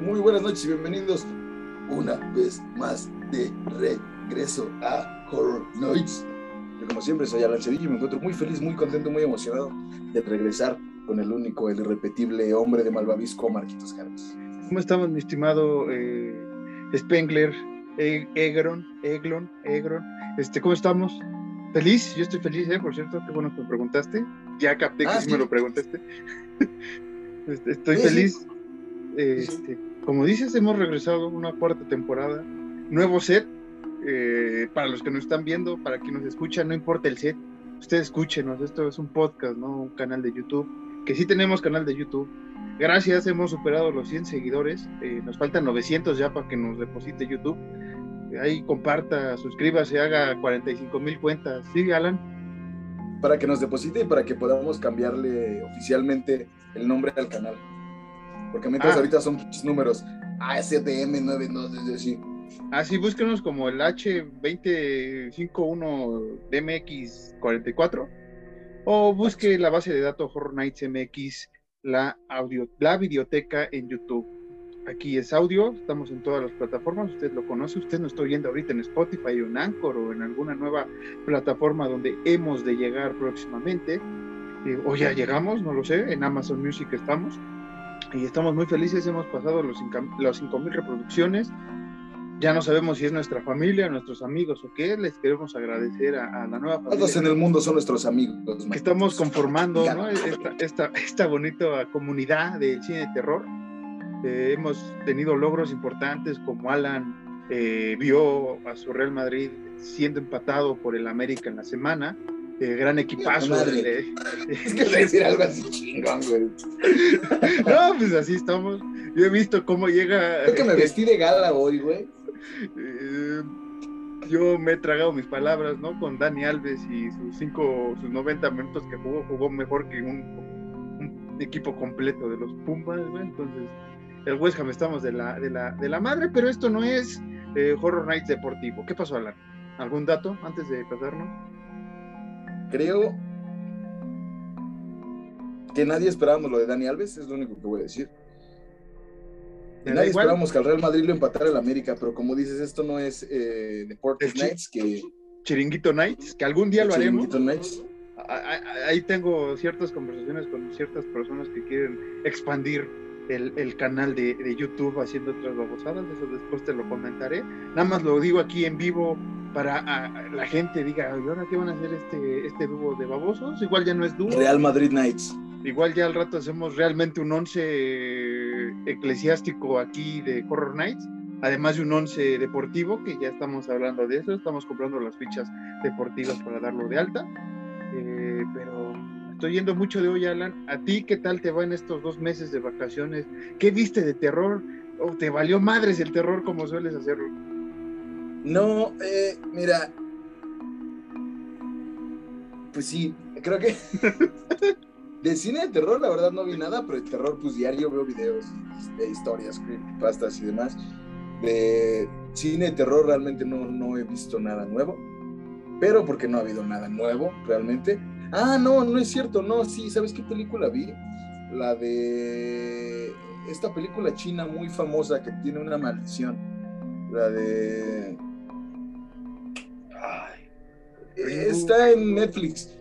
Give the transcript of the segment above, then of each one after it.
Muy buenas noches y bienvenidos una vez más de regreso a Horror Nights. Yo como siempre soy Alan Cedillo y me encuentro muy feliz, muy contento, muy emocionado de regresar con el único, el irrepetible hombre de Malvavisco, Marquitos Carlos. ¿Cómo estamos, mi estimado eh, Spengler, E- Egron, Eglon, Egron? Este, ¿Cómo estamos? ¿Feliz? Yo estoy feliz, ¿eh? Por cierto, qué bueno que me preguntaste. Ya capté que Ah, sí sí. me lo preguntaste. Este, estoy Sí, sí. Este, como dices, hemos regresado una cuarta temporada. Nuevo set. eh, para los que nos están viendo, para quien nos escucha, no importa el set. Ustedes escúchenos. Esto es un podcast, ¿no? Un canal de YouTube. Que sí tenemos canal de YouTube. Gracias, hemos superado los 100 seguidores. eh, nos faltan 900 ya para que nos deposite YouTube. Ahí comparta, suscríbase, haga 45 mil cuentas. Sí, Alan. Para que nos deposite y para que podamos cambiarle oficialmente el nombre al canal. Porque mientras Ah. ahorita son muchos números. ASTM9, no, desde así. Así búsquenos como el H2051DMX44 o busque la base de datos Horror Nights MX, la, audio, la videoteca en YouTube. Aquí es audio, estamos en todas las plataformas, usted lo conoce, usted nos está oyendo ahorita en Spotify o en Anchor o en alguna nueva plataforma donde hemos de llegar próximamente. Eh, o ya llegamos, no lo sé, en Amazon Music estamos y estamos muy felices, hemos pasado los, los 5.000 reproducciones, ya no sabemos si es nuestra familia, nuestros amigos o qué, les queremos agradecer a, a la nueva Todos en familia el mundo son nuestros amigos. que estamos conformando no. esta, esta, esta bonita comunidad de cine de terror. Eh, hemos tenido logros importantes como Alan eh, vio a su Real Madrid siendo empatado por el América en la semana. Eh, gran equipazo. de- Es que decir algo así chingón, güey. no, pues así estamos. Yo he visto cómo llega. Creo que me vestí de gala hoy, güey. Eh, yo me he tragado mis palabras, ¿no? Con Dani Alves y sus cinco, sus 90 minutos que jugó, jugó mejor que un, un equipo completo de los Pumas, ¿no? Entonces, el West Ham estamos de la, de la, de la madre, pero esto no es eh, Horror Nights Deportivo. ¿Qué pasó, Alan? ¿Algún dato antes de pasarnos? Creo que nadie esperábamos lo de Dani Alves, es lo único que voy a decir. Y ¿Te da nadie igual? esperábamos que al Real Madrid lo empatara el América, pero como dices, esto no es eh, Deportes Nights, que Chiringuito Nights, que algún día lo haremos. Chiringuito Nights. Ahí tengo ciertas conversaciones con ciertas personas que quieren expandir el, el canal de, de YouTube haciendo otras babosadas, eso después te lo comentaré. Nada más lo digo aquí en vivo para a- la gente diga, ¿y ahora qué van a hacer este, este dúo de babosos? Igual ya no es dúo, Real Madrid Nights. igual ya al rato hacemos realmente un once eclesiástico aquí de Horror Nights, además de un once deportivo, que ya estamos hablando de eso, estamos comprando las fichas deportivas para darlo de alta. Eh, pero estoy yendo mucho de hoy, Alan. ¿A ti qué tal te va en estos dos meses de vacaciones? ¿Qué viste de terror? ¿O te valió madres el terror como sueles hacerlo? No, eh, mira. Pues sí, creo que. De cine de terror, la verdad, no vi nada, pero de terror, pues diario veo videos de historias, creepypastas y demás. De cine de terror, realmente no, no he visto nada nuevo. Pero porque no ha habido nada nuevo, realmente. Ah, no, no es cierto, no, sí, ¿sabes qué película vi? La de. Esta película china muy famosa que tiene una maldición. La de. Ay, está en Netflix.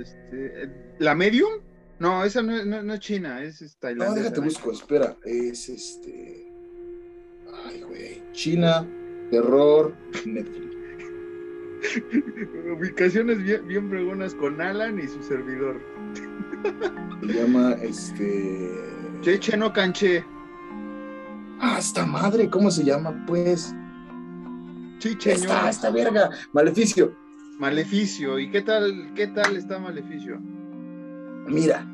Este, ¿La Medium? No, esa no, es- no- no es China, es, es No, tailandesa. déjate busco, espera. Es este. Ay, güey. China, terror, Netflix. Ubicaciones bien, bien fregonas con Alan y su servidor. Se llama este. Cheche no canché. Ah, esta madre, ¿cómo se llama? Pues. Chiche, Esta, esta verga. Maleficio. Maleficio. ¿Y qué tal, qué tal está Maleficio? Mira,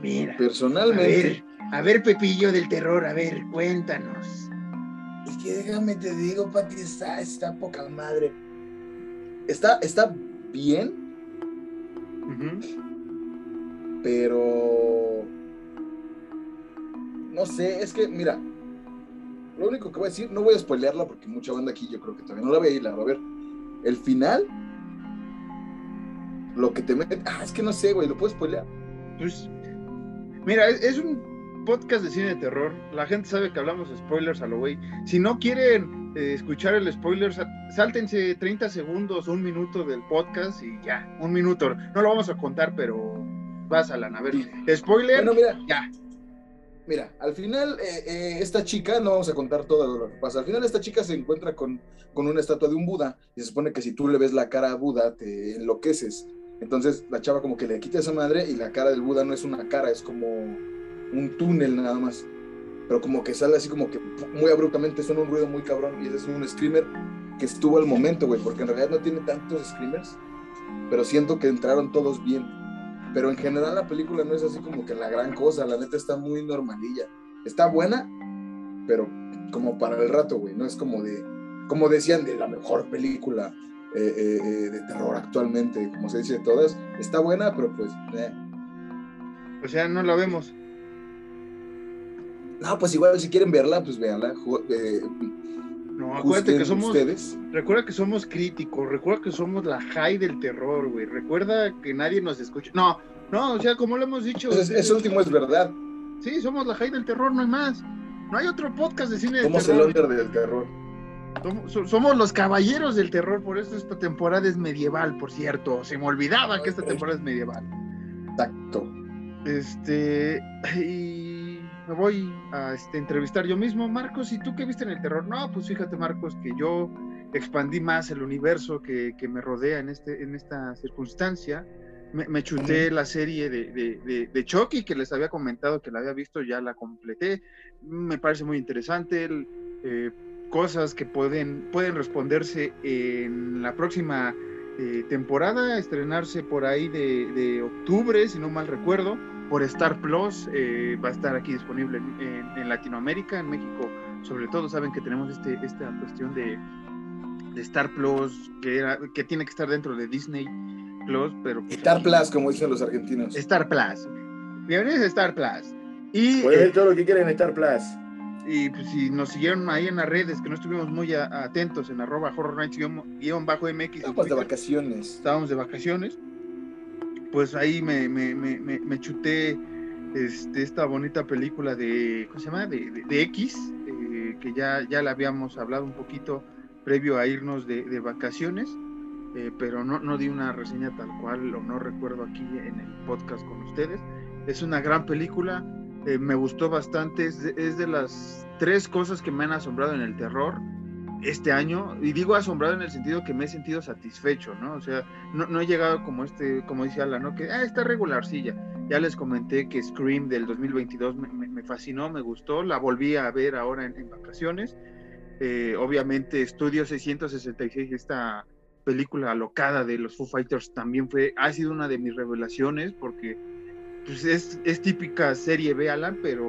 Mira. A personalmente. ver, a ver, Pepillo del terror, a ver, cuéntanos. Es que déjame te digo, Pati, está, está poca madre. Está, está bien, pero no sé, es que mira, lo único que voy a decir, no voy a spoilearla porque mucha banda aquí yo creo que todavía no la ve y la a ver. El final, lo que te mete, ah, es que no sé, güey, lo puedo spoilear. Pues, mira, es, es un podcast de cine de terror. La gente sabe que hablamos spoilers a lo güey. Si no quieren eh, escuchar el spoiler, sáltense 30 segundos, un minuto del podcast y ya, un minuto. No lo vamos a contar, pero vas a a ver. Spoiler, Bueno, mira, ya. Mira, al final eh, eh, esta chica, no vamos a contar todo lo que pasa, al final esta chica se encuentra con, con una estatua de un Buda y se supone que si tú le ves la cara a Buda te enloqueces. Entonces la chava como que le quita esa madre y la cara del Buda no es una cara, es como un túnel nada más. Pero como que sale así como que muy abruptamente, suena un ruido muy cabrón y ese es un screamer que estuvo al momento, güey, porque en realidad no tiene tantos screamers, pero siento que entraron todos bien. Pero en general la película no es así como que la gran cosa, la neta está muy normalilla. Está buena, pero como para el rato, güey, no es como de, como decían, de la mejor película eh, eh, eh, de terror actualmente, como se dice de todas. Está buena, pero pues... eh. O sea, no la vemos. No, pues igual si quieren verla, pues véanla. eh, No, acuérdate que somos. ustedes. Recuerda que somos críticos, recuerda que somos la high del terror, güey. Recuerda que nadie nos escucha. No, no, o sea, como lo hemos dicho. Entonces, eso último es verdad. Sí, somos la high del terror, no hay más. No hay otro podcast de cine de Somos el terror. under del terror. Somos, so- somos los caballeros del terror, por eso esta temporada es medieval, por cierto. Se me olvidaba que esta temporada es medieval. Exacto. Este, y me voy a este, entrevistar yo mismo. Marcos, ¿y tú qué viste en el terror? No, pues fíjate, Marcos, que yo expandí más el universo que, que me rodea en, este, en esta circunstancia. Me, me chuté la serie de, de, de, de Chucky, que les había comentado que la había visto, ya la completé. Me parece muy interesante. el, eh, cosas que pueden, pueden responderse en la próxima eh, temporada, estrenarse por ahí de, de octubre, si no mal recuerdo, por Star Plus. eh, va a estar aquí disponible en, en- en Latinoamérica, en México, sobre todo. Saben que tenemos este, esta cuestión de, de Star Plus, que, era, que tiene que estar dentro de Disney Plus, pero. pues, Star aquí- Plus, como dicen los argentinos. Star Plus. Bienvenidos a Star Plus. Y, Pueden eh, ver todo lo que quieren en Star Plus. Y pues, si nos siguieron ahí en las redes, que no estuvimos muy a- atentos en arroba horror nights guión- bajo MX. en Estamos de vacaciones. estábamos de vacaciones, pues ahí me, me, me, me, me chuté este, esta bonita película de, ¿cómo se llama? De, de- de X, eh, que ya, ya la habíamos hablado un poquito previo a irnos de, de vacaciones, eh, pero no, no di una reseña tal cual, o no recuerdo aquí en el podcast con ustedes. Es una gran película, eh, me gustó bastante, es de, las tres cosas que me han asombrado en el terror este año, y digo asombrado en el sentido que me he sentido satisfecho, ¿no? O sea, no, no he llegado como este, como dice Alan, ¿no? Que ah, está regularcilla. Ya les comenté que Scream del 2022 me, fascinó, me gustó, la volví a ver ahora en, vacaciones. Eh, obviamente, Estudio 666, esta película alocada de los Foo Fighters también fue, ha sido una de mis revelaciones porque pues es, es típica serie Alan, pero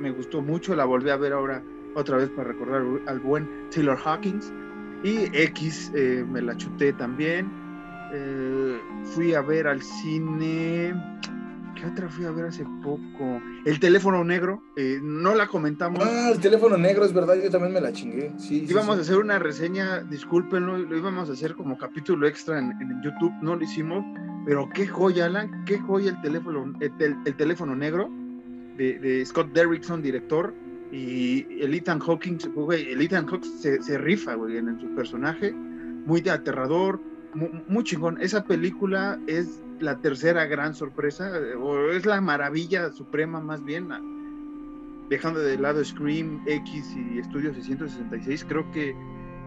me gustó mucho, la volví a ver ahora otra vez para recordar al buen Taylor Hawkins. Y X eh, me la chuté también. Eh, fui a ver al cine. ¿Qué otra fui a ver hace poco? El teléfono negro. eh, no la comentamos. Ah, el teléfono negro, es verdad, yo también me la chingué. Sí, íbamos sí. a hacer una reseña, discúlpenlo, lo íbamos a hacer como capítulo extra en, en YouTube, no lo hicimos, pero qué joya, Alan, qué joya el teléfono, el, tel- el teléfono negro de, de Scott Derrickson, director, y el Ethan Hawking, güey, el Ethan Hawking se, se rifa, güey, en, en su personaje, muy de aterrador, mu- muy, chingón. Esa película es la tercera gran sorpresa, eh, o es la maravilla suprema más bien, a- dejando de lado Scream X y Estudio 666, creo que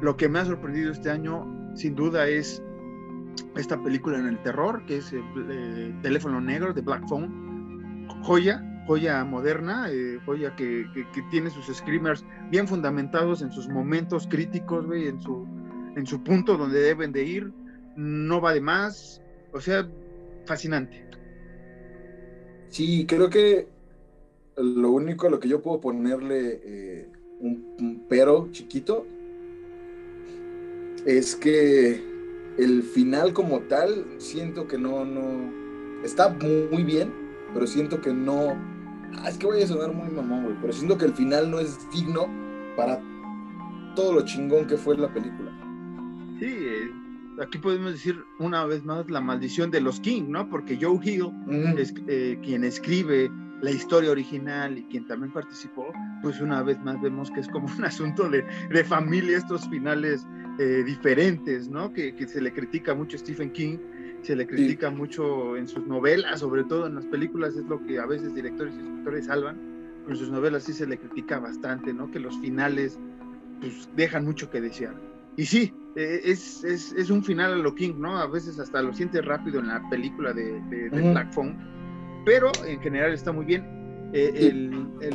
lo que me ha sorprendido este año, sin duda, es esta película en el terror, que es el, eh, Teléfono Negro de Black Phone. Joya, joya moderna, eh, joya que, que- tiene sus screamers bien fundamentados en sus momentos críticos, güey, en su, en su punto donde deben de ir. No va de más. O sea, fascinante. Sí, creo que lo único a lo que yo puedo ponerle eh, un, un pero chiquito es que el final como tal siento que no, no, está muy bien, pero siento que no, ah, es que voy a sonar muy mamón, güey, pero siento que el final no es digno para todo lo chingón que fue la película. Sí, eh, aquí podemos decir una vez más la maldición de los King, ¿no? Porque Joe Hill es eh, quien escribe la historia original y quien también participó, pues una vez más vemos que es como un asunto de, de familia, estos finales eh, diferentes, ¿no? Que, que, se le critica mucho a Stephen King, se le critica mucho en sus novelas, sobre todo en las películas, es lo que a veces directores y escritores salvan, pero en sus novelas sí se le critica bastante, ¿no? Que los finales pues dejan mucho que desear. Y sí, eh, es, es, es, un final a lo King, ¿no? A veces hasta lo sientes rápido en la película de, de, de Black Phone, pero en general está muy bien. Eh, el, el,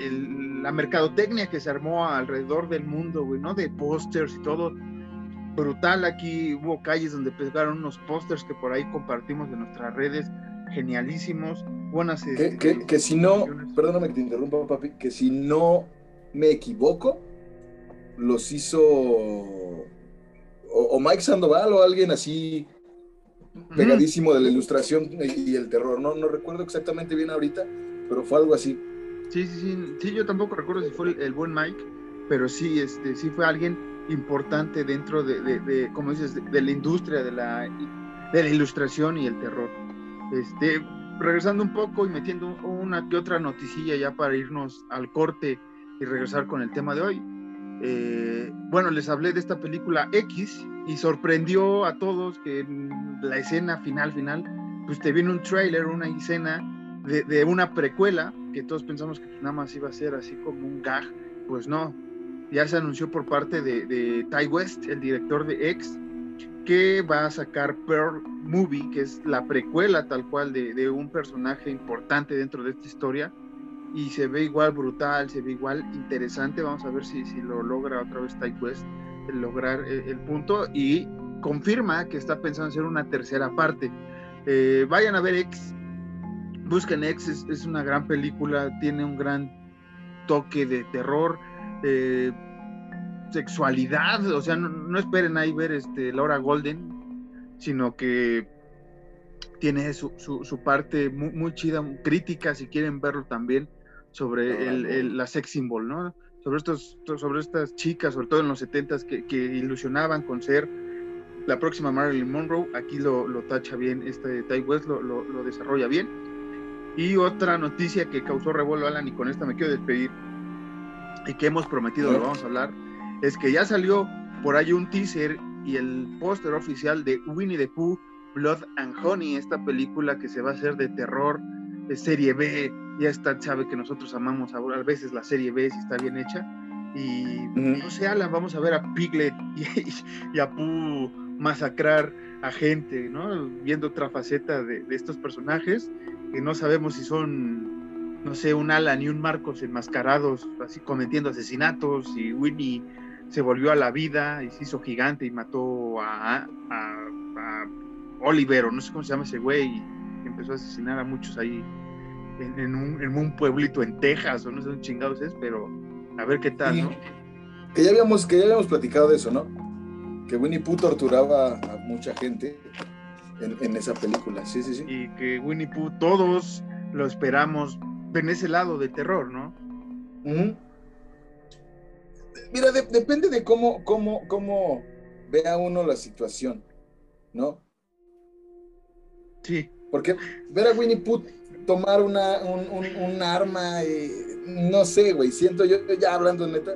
el, la mercadotecnia que se armó alrededor del mundo, güey, ¿no? De pósters y todo. Brutal, aquí hubo calles donde pegaron unos pósters que por ahí compartimos en nuestras redes, genialísimos, buenas... Que, eh, que, que si no, perdóname que te interrumpa, papi, que si no me equivoco, los hizo o, o, Mike Sandoval o alguien así pegadísimo de la ilustración y el terror. No, no recuerdo exactamente bien ahorita, pero fue algo así. Sí, sí, sí, sí, yo tampoco recuerdo si fue el, el buen Mike, pero sí, este, sí fue alguien importante dentro de, de, de como dices, de, de, la industria de la, de la ilustración y el terror. Este, regresando un poco y metiendo una que otra noticilla ya para irnos al corte y regresar con el tema de hoy. Eh, bueno, les hablé de esta película X y sorprendió a todos que la escena final, final, pues te viene un trailer, una escena de, una precuela que todos pensamos que nada más iba a ser así como un gag, pues no. Ya se anunció por parte de, Ty West, el director de X, que va a sacar Pearl Movie, que es la precuela tal cual de un personaje importante dentro de esta historia y se ve igual brutal, se ve igual interesante. Vamos a ver si, si lo logra otra vez Ty el lograr el, el, punto y confirma que está pensando hacer una tercera parte. Eh, vayan a ver X, busquen X, es, una gran película, tiene un gran toque de terror, eh, sexualidad, o sea, no, no, esperen ahí ver este, Laura Golden, sino que tiene su, su, su parte muy, muy, chida, crítica, si quieren verlo también sobre el, el, la sex symbol, ¿no? Sobre, estos, sobre estas chicas, sobre todo en los 70 que, que ilusionaban con ser la próxima Marilyn Monroe. Aquí lo, lo tacha bien, este Ty West lo, lo, lo, desarrolla bien. Y otra noticia que causó revuelo, Alan, y con esta me quiero despedir, y que hemos prometido lo vamos a hablar, es que ya salió por ahí un teaser y el póster oficial de Winnie the Pooh, Blood and Honey, esta película que se va a hacer de terror, de serie B, ya está, sabe que nosotros amamos a, a veces la serie B si está bien hecha. Y uh -huh. no sé, Alan, vamos a ver a Piglet y, y a Pooh masacrar a gente, ¿no? Viendo otra faceta de, de, estos personajes que no sabemos si son, no sé, un Alan y un Marcos enmascarados, así cometiendo asesinatos, y Winnie se volvió a la vida y se hizo gigante y mató a, a, a Oliver, o no sé cómo se llama ese güey, y empezó a asesinar a muchos ahí en, en, un, en, un, pueblito en Texas, o no sé dónde chingados es, pero a ver qué tal, ¿no? Que ya habíamos, que ya habíamos platicado de eso, ¿no? Que Winnie Pooh torturaba a mucha gente en, en, esa película, sí, sí, sí. Y que Winnie Pooh todos lo esperamos en ese lado de terror, ¿no? Uh -huh. Mira, de, depende de cómo, cómo, cómo vea uno la situación, ¿no? Sí. Porque ver a Winnie Pooh tomar una, un, un, un arma, y, no sé, güey, siento yo, ya hablando neta,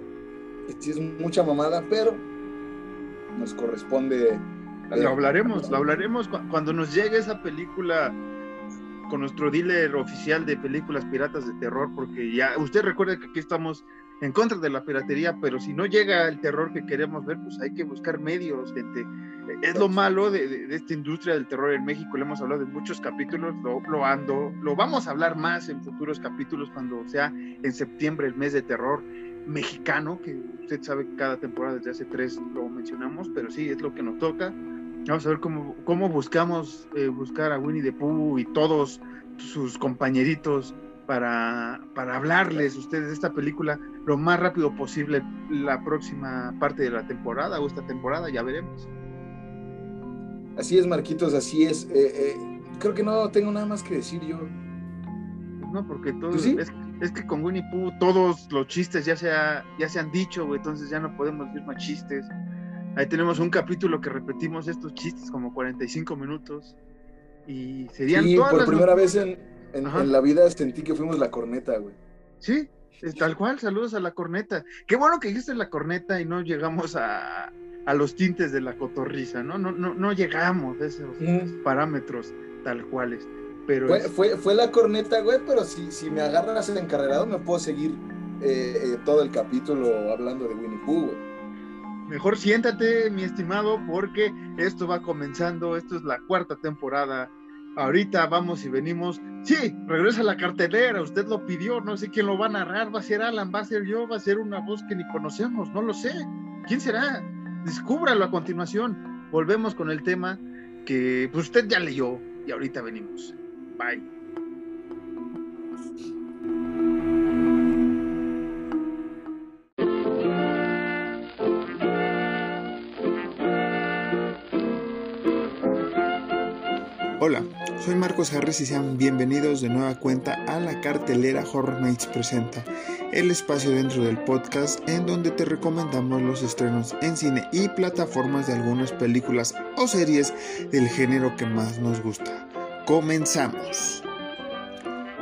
sí es mucha mamada, pero nos corresponde. Lo hablaremos, lo hablaremos cuando nos llegue esa película con nuestro dealer oficial de películas piratas de terror, porque ya, usted recuerda que aquí estamos en contra de la piratería, pero si no llega el terror que queremos ver, pues hay que buscar medios, gente. Es lo malo de, de, de esta industria del terror en México, le hemos hablado en muchos capítulos, lo, lo, ando, lo vamos a hablar más en futuros capítulos cuando sea en septiembre el mes de terror mexicano, que usted sabe que cada temporada desde hace tres lo mencionamos, pero sí, es lo que nos toca. Vamos a ver cómo, cómo buscamos eh, buscar a Winnie the Pooh y todos sus compañeritos para, para hablarles ustedes de esta película lo más rápido posible la próxima parte de la temporada o esta temporada, ya veremos. Así es, Marquitos, así es. Eh, eh, creo que no tengo nada más que decir yo. No, porque todo ¿Sí? es, es, que con Winnie Pooh todos los chistes ya se, ha, ya se han dicho, güey, entonces ya no podemos decir más chistes. Ahí tenemos un capítulo que repetimos estos chistes como 45 minutos y serían sí, todas por las primera vez en En, en la vida sentí que fuimos la corneta, güey. Sí, tal cual, saludos a la corneta. Qué bueno que dijiste la corneta y no llegamos a, a los tintes de la cotorriza, ¿no? No, no, no llegamos a esos parámetros tal cuales. Pero Fue, es- fue, fue la corneta, güey, pero si, si me agarras en encarrerado me puedo seguir eh, eh, todo el capítulo hablando de Winnie Pooh, güey. mejor siéntate, mi estimado, porque esto va comenzando, esto es la cuarta temporada. Ahorita vamos y venimos. Sí, regresa la cartelera, usted lo pidió, no sé quién lo va a narrar, va a ser Alan, va a ser yo, va a ser una voz que ni conocemos, no lo sé. ¿Quién será? Descúbralo a continuación. Volvemos con el tema que pues, usted ya leyó y ahorita venimos. Bye. Hola, soy Marcos Harris y sean bienvenidos de nueva cuenta a la cartelera Horror Nights Presenta, el espacio dentro del podcast en donde te recomendamos los estrenos en cine y plataformas de algunas películas o series del género que más nos gusta. Comenzamos.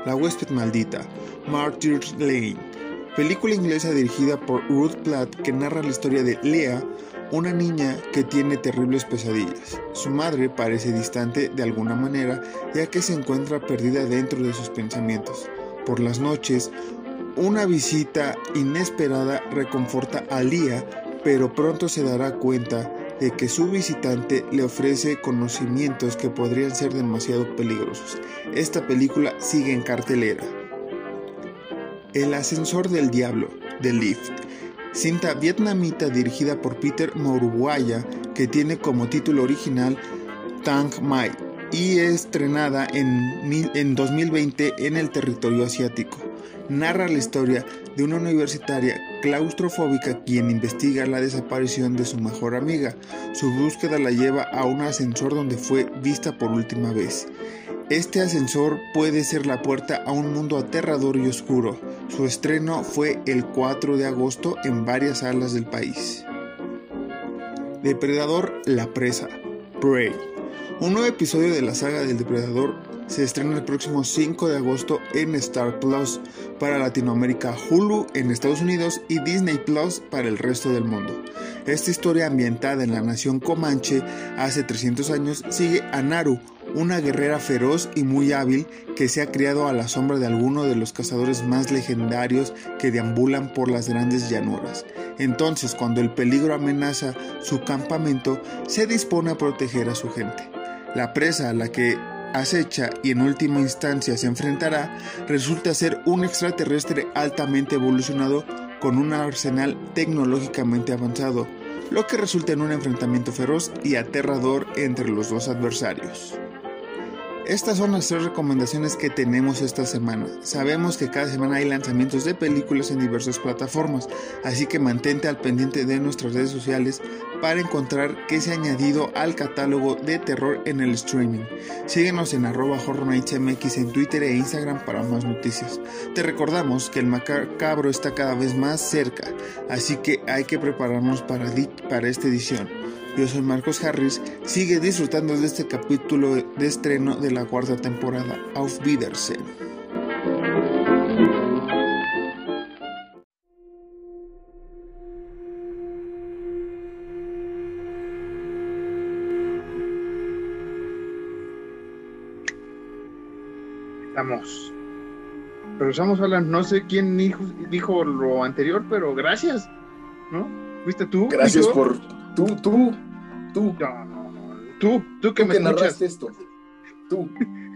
La huésped maldita, Martyr's Lane, película inglesa dirigida por Ruth Platt que narra la historia de Leah, una niña que tiene terribles pesadillas. Su madre parece distante de alguna manera, ya que se encuentra perdida dentro de sus pensamientos. Por las noches, una visita inesperada reconforta a Lia, pero pronto se dará cuenta de que su visitante le ofrece conocimientos que podrían ser demasiado peligrosos. Esta película sigue en cartelera. El ascensor del diablo, The Lift, cinta vietnamita dirigida por Peter Moruwaya que tiene como título original Tang Mai y estrenada en, en 2020 en el territorio asiático. Narra la historia de una universitaria claustrofóbica quien investiga la desaparición de su mejor amiga. Su búsqueda la lleva a un ascensor donde fue vista por última vez. Este ascensor puede ser la puerta a un mundo aterrador y oscuro. Su estreno fue el 4 de agosto en varias salas del país. Depredador La Presa, Prey. Un nuevo episodio de la saga del Depredador se estrena el próximo 5 de agosto en Star Plus para Latinoamérica, Hulu en Estados Unidos y Disney Plus para el resto del mundo. Esta historia ambientada en la nación Comanche hace 300 años sigue a Naru, una guerrera feroz y muy hábil que se ha criado a la sombra de alguno de los cazadores más legendarios que deambulan por las grandes llanuras. Entonces, cuando el peligro amenaza su campamento, se dispone a proteger a su gente. La presa a la que acecha y en última instancia se enfrentará resulta ser un extraterrestre altamente evolucionado con un arsenal tecnológicamente avanzado, lo que resulta en un enfrentamiento feroz y aterrador entre los dos adversarios. Estas son las tres recomendaciones que tenemos esta semana. Sabemos que cada semana hay lanzamientos de películas en diversas plataformas, así que mantente al pendiente de nuestras redes sociales para encontrar qué se ha añadido al catálogo de terror en el streaming. Síguenos en arroba Horror Nights MX en Twitter e Instagram para más noticias. Te recordamos que el macabro está cada vez más cerca, así que hay que prepararnos para, para esta edición. Yo soy Marcos Harris, sigue disfrutando de este capítulo de estreno de la cuarta temporada. Auf Wiedersehen. Estamos. Regresamos, Alan. No sé quién dijo, dijo lo anterior, pero gracias. ¿No? ¿Fuiste tú? Gracias por tú, tú, tú, No, no, no. Tú, tú que tú me que narraste esto. Tú,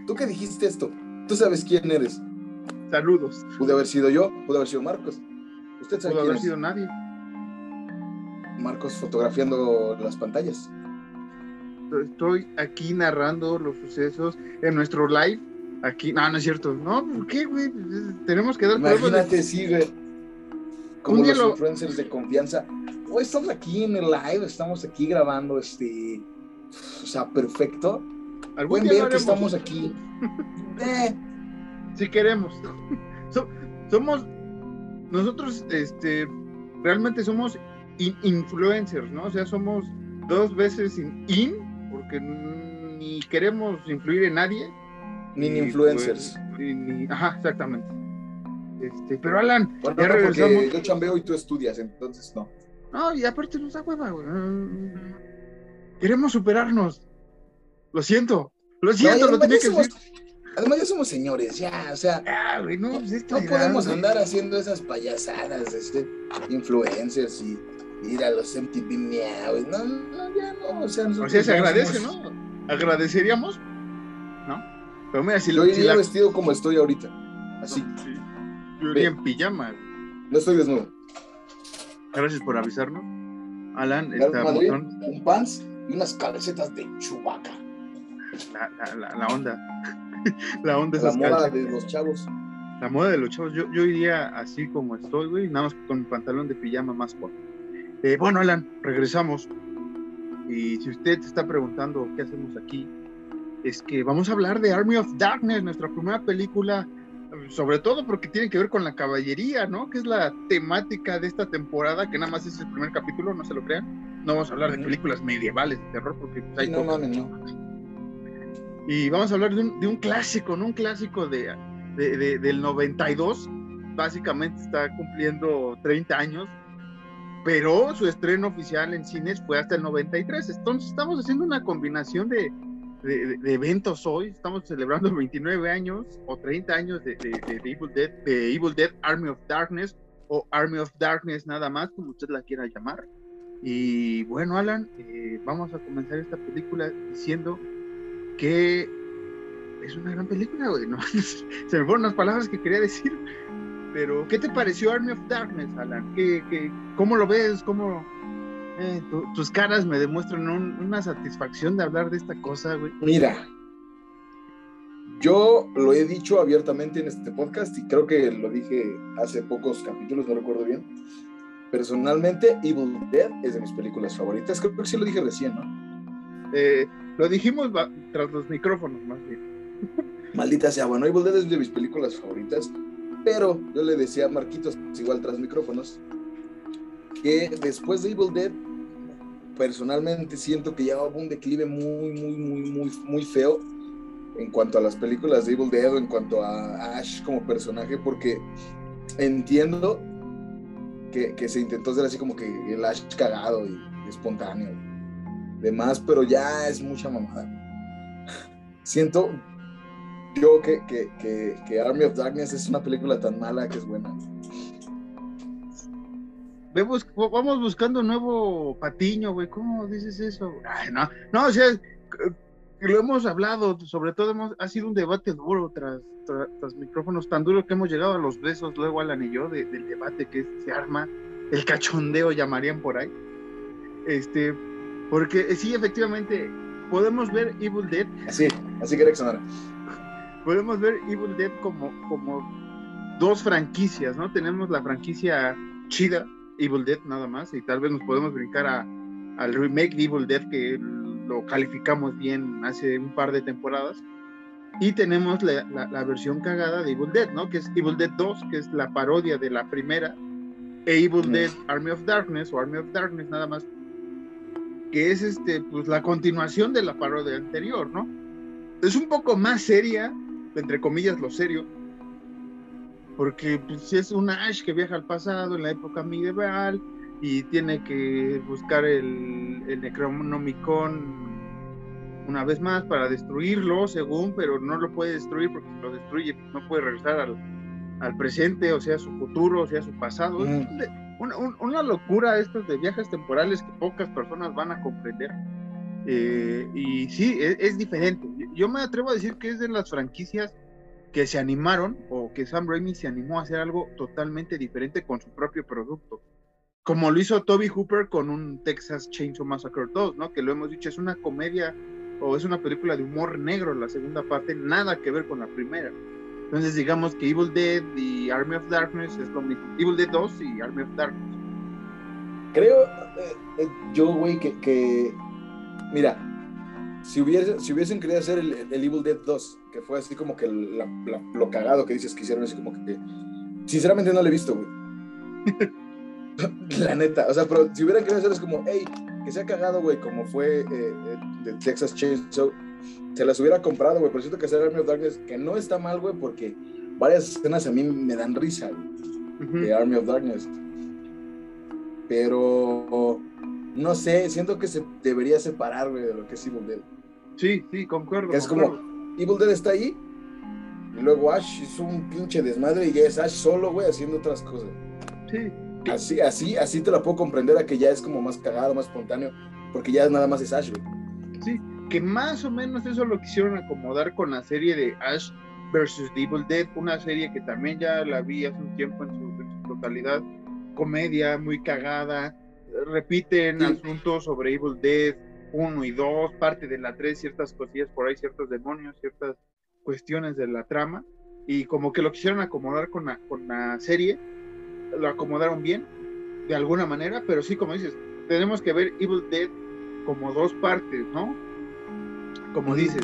tú que dijiste esto. Tú sabes quién eres. Saludos. Pude haber sido yo, pudo haber sido Marcos. Usted sabe Pudo quién haber es. sido nadie. Marcos fotografiando las pantallas. Estoy aquí narrando los sucesos en nuestro live. Aquí, no, no es cierto. No, ¿por qué, güey? Tenemos que dar pruebas de- Imagínate, sí, güey. Como los lo- influencers de confianza. Hoy estamos aquí en el live, estamos aquí grabando este. O sea, perfecto. Pueden día ver que estamos aquí. Eh, Si queremos. So- somos. Nosotros, este. Realmente somos in- influencers, ¿no? O sea, somos dos veces in, in, porque ni queremos influir en nadie. Ni Y, influencers. pues, ni- ni- ajá, exactamente. Este, pero Alan, Bueno, ya no, regresamos. yo chambeo y tú estudias, entonces no. No, y aparte nos da hueva, güey. Queremos superarnos. Lo siento. Lo No, siento, lo tenía que somos, decir. además ya somos señores, ya, o sea, Ah, güey, no, pues no edad, podemos güey. andar haciendo esas payasadas de ser influencers y ir a los MTV Miau. No, no, ya no, o sea, O sea, se ya agradece, somos- ¿no? Agradeceríamos, ¿no? Pero mira, si, Yo si iría la- vestido como estoy ahorita, así, Sí. Yo iría en pijama. no estoy desnudo. Gracias por avisarnos. Alan, está Madrid, un pants y unas calcetas de chubaca. la, la, la, la onda. la onda La esas moda de los chavos. La moda de los chavos. Yo, yo iría así como estoy, güey, nada más con pantalón de pijama más corto. Eh, bueno, Alan, regresamos. Y si usted se está preguntando qué hacemos aquí, es que vamos a hablar de Army of Darkness, nuestra primera película, sobre todo porque tiene que ver con la caballería, ¿no? Que es la temática de esta temporada, que nada más es el primer capítulo, no se lo crean. No vamos a hablar de películas medievales de terror porque pues, hay no mames, no. Y vamos a hablar de un, de un clásico, ¿no? Un clásico de, de- de- del 92. Básicamente está cumpliendo 30 años. Pero su estreno oficial en cines fue hasta el 93. Entonces estamos haciendo una combinación de, de- de- eventos hoy. Estamos celebrando 29 años o 30 años de- de Evil Dead, de Evil Dead Army of Darkness o Army of Darkness nada más, como usted la quiera llamar. Y bueno, Alan, eh, vamos a comenzar esta película diciendo que es una gran película, güey. ¿no? Se me fueron las palabras que quería decir. Pero, ¿qué te pareció Army of Darkness, Alan? ¿Qué, qué, ¿Cómo lo ves? ¿Cómo, eh, tu- tus caras me demuestran un- una satisfacción de hablar de esta cosa, güey? Mira, yo lo he dicho abiertamente en este podcast y creo que lo dije hace pocos capítulos, no recuerdo bien. Personalmente, Evil Dead es de mis películas favoritas. Creo que sí lo dije recién, ¿no? Eh, lo dijimos tras los micrófonos, más bien. Maldita sea, bueno, Evil Dead es de mis películas favoritas, pero yo le decía a Marquitos, igual tras micrófonos, que después de Evil Dead, personalmente siento que ya hubo un declive muy, muy, muy, muy, muy feo en cuanto a las películas de Evil Dead en cuanto a Ash como personaje, porque entiendo que, se intentó hacer así como que el Ash cagado y espontáneo, demás, pero ya es mucha mamada. Siento yo que, que, que, que Army of Darkness es una película tan mala que es buena. Vemos, vamos buscando un nuevo patiño, güey. ¿Cómo dices eso? Ay, no, no, o sea, lo hemos hablado, sobre todo hemos, ha sido un debate duro tras, tras, tras micrófonos, tan duro que hemos llegado a los besos, luego Alan y yo, de- del debate que se arma, el cachondeo llamarían por ahí. Este, porque eh, sí, efectivamente, podemos ver Evil Dead Así, así quería que sonara. podemos ver Evil Dead como, como dos franquicias, ¿no? Tenemos la franquicia chida, Evil Dead nada más, y tal vez nos podemos brincar a, al remake de Evil Dead que lo calificamos bien hace un par de temporadas. Y tenemos la, la- la versión cagada de Evil Dead, ¿no? Que es Evil Dead 2, que es la parodia de la primera, e Evil Mm. Dead Army of Darkness, o Army of Darkness nada más, que es este, pues, la continuación de la parodia anterior, ¿no? Es un poco más seria, entre comillas, lo serio, porque pues, si es una Ash que viaja al pasado en la época medieval y tiene que buscar el, el Necronomicon una vez más para destruirlo, según, pero no lo puede destruir porque si lo destruye no puede regresar al, al presente, o sea, su futuro, o sea, su pasado. Mm. Una, un- una locura estos de viajes temporales que pocas personas van a comprender. Eh, y sí, es, es diferente. Yo me atrevo a decir que es de las franquicias que se animaron o que Sam Raimi se animó a hacer algo totalmente diferente con su propio producto. Como lo hizo Toby Hooper con un Texas Chainsaw Massacre 2, ¿no? Que lo hemos dicho, es una comedia o es una película de humor negro, la segunda parte, nada que ver con la primera. Entonces digamos que Evil Dead y Army of Darkness es lo mismo. Evil Dead 2 y Army of Darkness. Creo, eh, eh, yo, güey, que, que- Mira, si, hubiese, si hubiesen querido hacer el, el Evil Dead 2, que fue así como que la- la- lo cagado que dices que hicieron, así como que. Sinceramente no lo he visto, güey. La neta, o sea, pero si hubieran querido hacer es como, hey, que sea cagado, güey, como fue eh, eh, de Texas Chainsaw, se las hubiera comprado, güey. Pero siento que hacer Army of Darkness, que no está mal, güey, porque varias escenas a mí me dan risa, güey, de Army of Darkness. Pero no sé, siento que se debería separar, güey, de lo que es Evil Dead. Sí, sí, concuerdo. Que es concuerdo. como, Evil Dead está ahí, y luego Ash es un pinche desmadre y ya es Ash solo, güey, haciendo otras cosas. Sí, Así, así, así te la puedo comprender a que ya es como más cagado, más espontáneo, porque ya nada más es Ash, güey. sí, que más o menos eso lo quisieron acomodar con la serie de Ash versus Evil Dead, una serie que también ya la vi hace un tiempo en su, en su totalidad, comedia muy cagada, repiten asuntos sobre Evil Dead 1 y 2, parte de la 3, ciertas cosillas por ahí, ciertos demonios, ciertas cuestiones de la trama, y como que lo quisieron acomodar con la, con la serie, lo acomodaron bien, de alguna manera, pero sí, como dices, tenemos que ver Evil Dead como dos partes, ¿no? Como dices,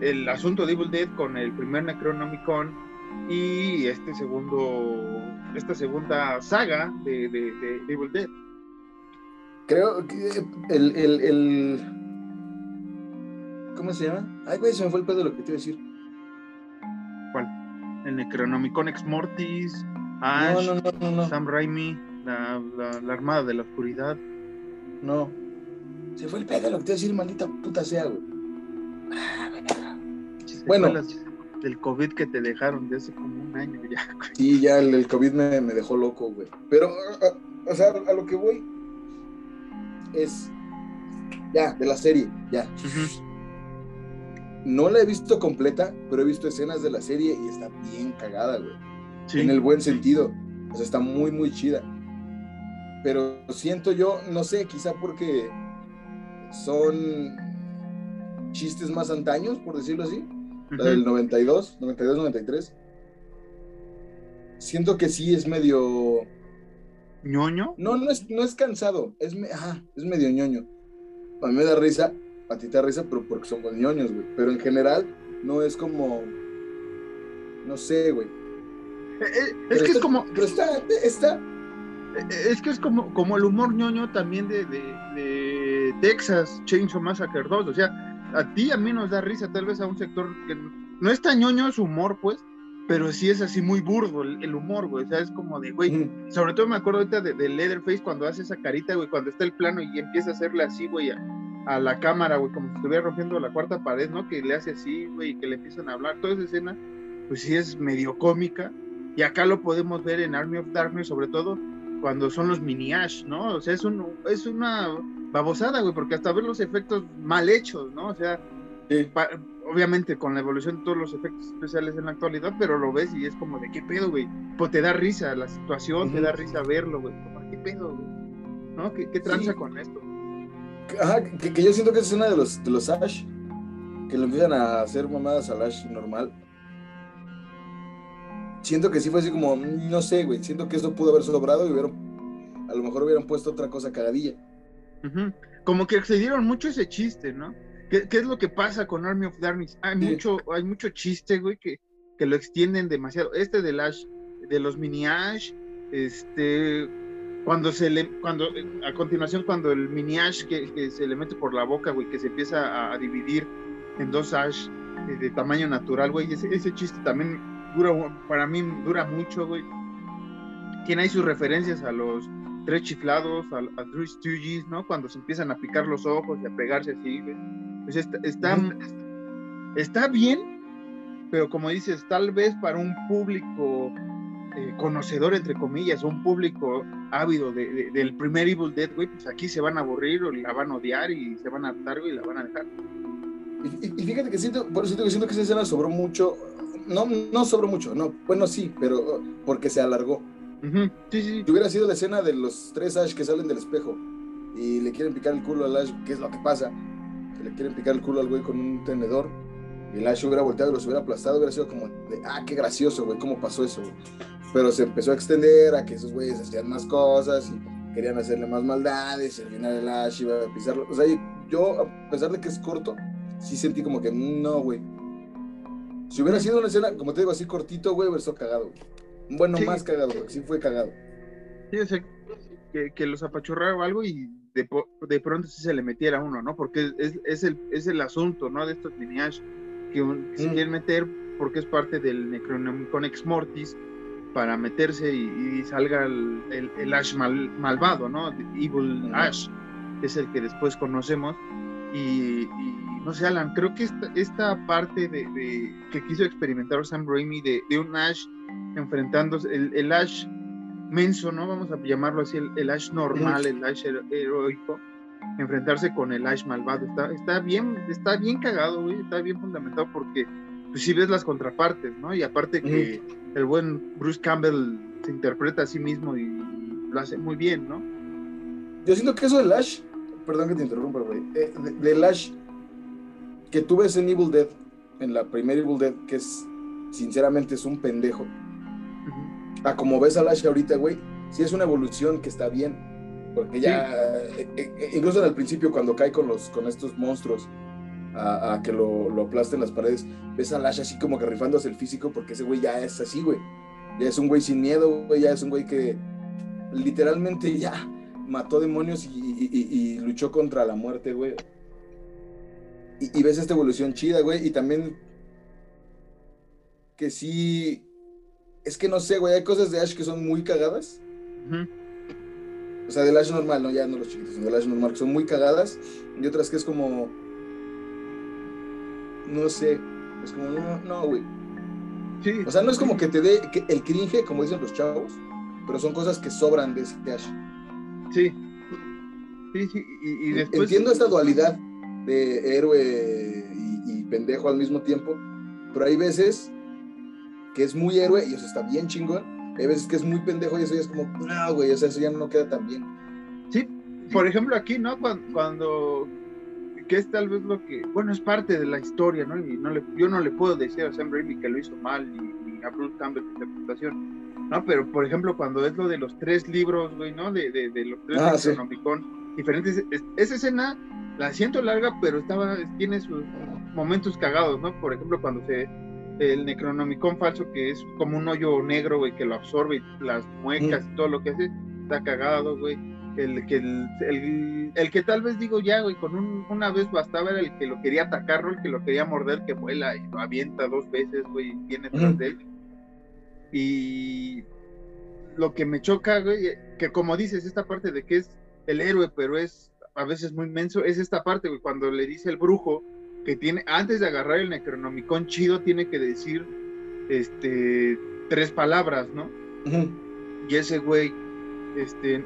el asunto de Evil Dead con el primer Necronomicon y este segundo, esta segunda saga de, de- de Evil Dead. Creo que el, el, el... ¿Cómo se llama? Ay, güey, se me fue el pedo de lo que te iba a decir. El Necronomicon Ex Mortis, Ash, No, no, no. Sam Raimi, la, la- la Armada de la Oscuridad. No. Se fue el pedo de lo que te iba a decir, maldita puta sea, güey. Bueno. Secuelas Del COVID que te dejaron de hace como un año ya. güey. Sí, ya el, el COVID me, me dejó loco, güey. Pero, ah, ah, o sea, a lo que voy es. Ya, de la serie, ya. No la he visto completa, pero he visto escenas de la serie y está bien cagada, güey. Sí. En el buen sentido. O sea, está muy, muy chida. Pero siento yo, no sé, quizá porque son chistes más antaños, por decirlo así. La del 92, 92, 93. Siento que sí es medio. Ñoño. No, no es, no es cansado. Es, me- ajá, es medio ñoño. A mí me da risa, a ti te da risa, pero porque somos ñoños, güey. Pero en general, no es como. No sé, güey. Eh, eh, es que es como, Pero está, está. eh, es que es como, como el humor ñoño también de, de, de Texas Chainsaw Massacre 2. O sea, a ti a mí nos da risa, tal vez a un sector que no es tan ñoño su humor, pues, pero sí es así muy burdo el, el humor, güey. O sea, es como de, güey, Mm, sobre todo me acuerdo ahorita de, de Leatherface cuando hace esa carita, güey, cuando está el plano y empieza a hacerle así, güey, a, a la cámara, güey, como si estuviera rompiendo la cuarta pared, ¿no? Que le hace así, güey, que le empiezan a hablar. Toda esa escena, pues sí es medio cómica. Y acá lo podemos ver en Army of Darkness, sobre todo cuando son los mini Ash, ¿no? O sea, es, un, es una babosada, güey, porque hasta ver los efectos mal hechos, ¿no? O sea, sí. pa- obviamente con la evolución de todos los efectos especiales en la actualidad, pero lo ves y es como de qué pedo, güey. Pues te da risa la situación, te da risa verlo, güey. Como, ¿Qué pedo, güey? ¿No? ¿Qué, qué tranza Sí. con esto? Ajá, que, que yo siento que esa es una de los, de los Ash. Que le empiezan a hacer mamadas al Ash normal. Siento que sí fue así como, mm, no sé, güey. Siento que eso pudo haber sobrado y hubieran, a lo mejor hubieran puesto otra cosa cagadilla. Ujú. Como que excedieron mucho ese chiste, ¿no? ¿Qué, qué es lo que pasa con Army of Darkness? Hay Sí. mucho, hay mucho chiste, güey, que, que lo extienden demasiado. Este del Ash, de los mini Ash, este, cuando se le, cuando, a continuación, cuando el mini Ash que, que se le mete por la boca, güey, que se empieza a, a dividir en dos Ash eh, de tamaño natural, güey, ese, ese chiste también dura, para mí dura mucho, güey. Tiene ahí sus referencias a los tres chiflados, a, a Three Stooges, ¿no? Cuando se empiezan a picar los ojos y a pegarse así, güey. Pues está, está, está bien, pero como dices, tal vez para un público eh, conocedor, entre comillas, un público ávido de- de- del primer Evil Dead, güey, pues aquí se van a aburrir o la van a odiar y se van a hartar, güey, y la van a dejar. Y, fíjate que siento, por eso siento que que esa escena sobró mucho. No, no sobró mucho, no. Bueno, sí, pero porque se alargó. Sí, sí, Si hubiera sido la escena de los tres Ash que salen del espejo y le quieren picar el culo al Ash, ¿qué es lo que pasa? Que le quieren picar el culo al güey con un tenedor y el Ash hubiera volteado y los hubiera aplastado, hubiera sido como de, ah, qué gracioso, güey, ¿cómo pasó eso? güey?". Pero se empezó a extender a que esos güeyes hacían más cosas y querían hacerle más maldades y al final el Ash iba a pisarlo. O sea, yo, a pesar de que es corto, sí sentí como que no, güey. Si hubiera sido una escena, como te digo, así cortito, güey, hubiera estado cagado, güey. Bueno, Sí. más cagado, güey, sí fue cagado. sí, o sea, que, que los apachurrara o algo y de, de pronto sí se le metiera uno, ¿no? Porque es, es, el, es el asunto, ¿no? De estos lineage que, se mm. quieren meter porque es parte del Necronomicon Ex Mortis para meterse y, salga el, el, Ash malvado, ¿no? Evil Ash, es el que después conocemos. Y, no sé, Alan, creo que esta, esta parte de, que quiso experimentar Sam Raimi de, de un Ash enfrentándose, el, el, Ash menso, ¿no? Vamos a llamarlo así, el, Ash normal, el Ash heroico, enfrentarse con el Ash malvado. Está, está, bien, está bien cagado, güey, está bien fundamentado porque pues sí ves las contrapartes, ¿no? Y aparte que el buen Bruce Campbell se interpreta a sí mismo y lo hace muy bien, ¿no? Yo siento que eso del Ash, perdón que te interrumpa, güey, eh, del Ash que tú ves en Evil Dead, en la primera Evil Dead, que es, sinceramente, es un pendejo. A como ves al Ash ahorita, güey, sí es una evolución que está bien. Porque ya, eh, eh, incluso en el principio, cuando cae con, los, con estos monstruos, a, que lo, lo aplasten las paredes, ves a Lash así como que rifándose el físico porque ese güey ya es así, güey. Ya es un güey sin miedo, güey, ya es un güey que literalmente ya mató demonios y, luchó contra la muerte, güey. Y, ves esta evolución chida, güey, y también que sí, es que no sé, güey, hay cosas de Ash que son muy cagadas. O sea, del Ash normal, no, ya no los chiquitos, del Ash normal, que son muy cagadas. Y otras que es como no sé, es como, no, no, güey. Sí. O sea, no es como que te dé el cringe, como dicen los chavos, pero son cosas que sobran de ese Ash. Sí. Sí, sí, y, después... Entiendo esta dualidad de héroe y, pendejo al mismo tiempo, pero hay veces que es muy héroe y eso está bien chingón. Hay veces que es muy pendejo y eso ya es como, no, güey, o sea, eso ya no queda tan bien. Sí, por ejemplo, aquí, ¿no? cuando que es tal vez lo que, bueno, es parte de la historia, ¿no? Y no le, yo no le puedo decir a Sam Raimi que lo hizo mal y, a Bruce Campbell su interpretación, ¿no? Pero, por ejemplo, cuando es lo de los tres libros, güey, ¿no? De, de, de los tres ah, sí. diferentes, esa escena la siento larga, pero estaba, tiene sus momentos cagados, ¿no? Por ejemplo, cuando se el Necronomicon falso, que es como un hoyo negro, güey, que lo absorbe y las muecas y todo lo que hace, está cagado, güey. El que el, el, que tal vez digo ya, güey, con una vez bastaba era el que lo quería atacar, el que lo quería morder, que vuela y lo avienta dos veces, güey, y viene tras de él. Y lo que me choca, güey, que como dices, esta parte de que es el héroe, pero es a veces muy inmenso, es esta parte, güey, cuando le dice el brujo que tiene, antes de agarrar el Necronomicon chido, tiene que decir, este, tres palabras, ¿no? Y ese güey, este,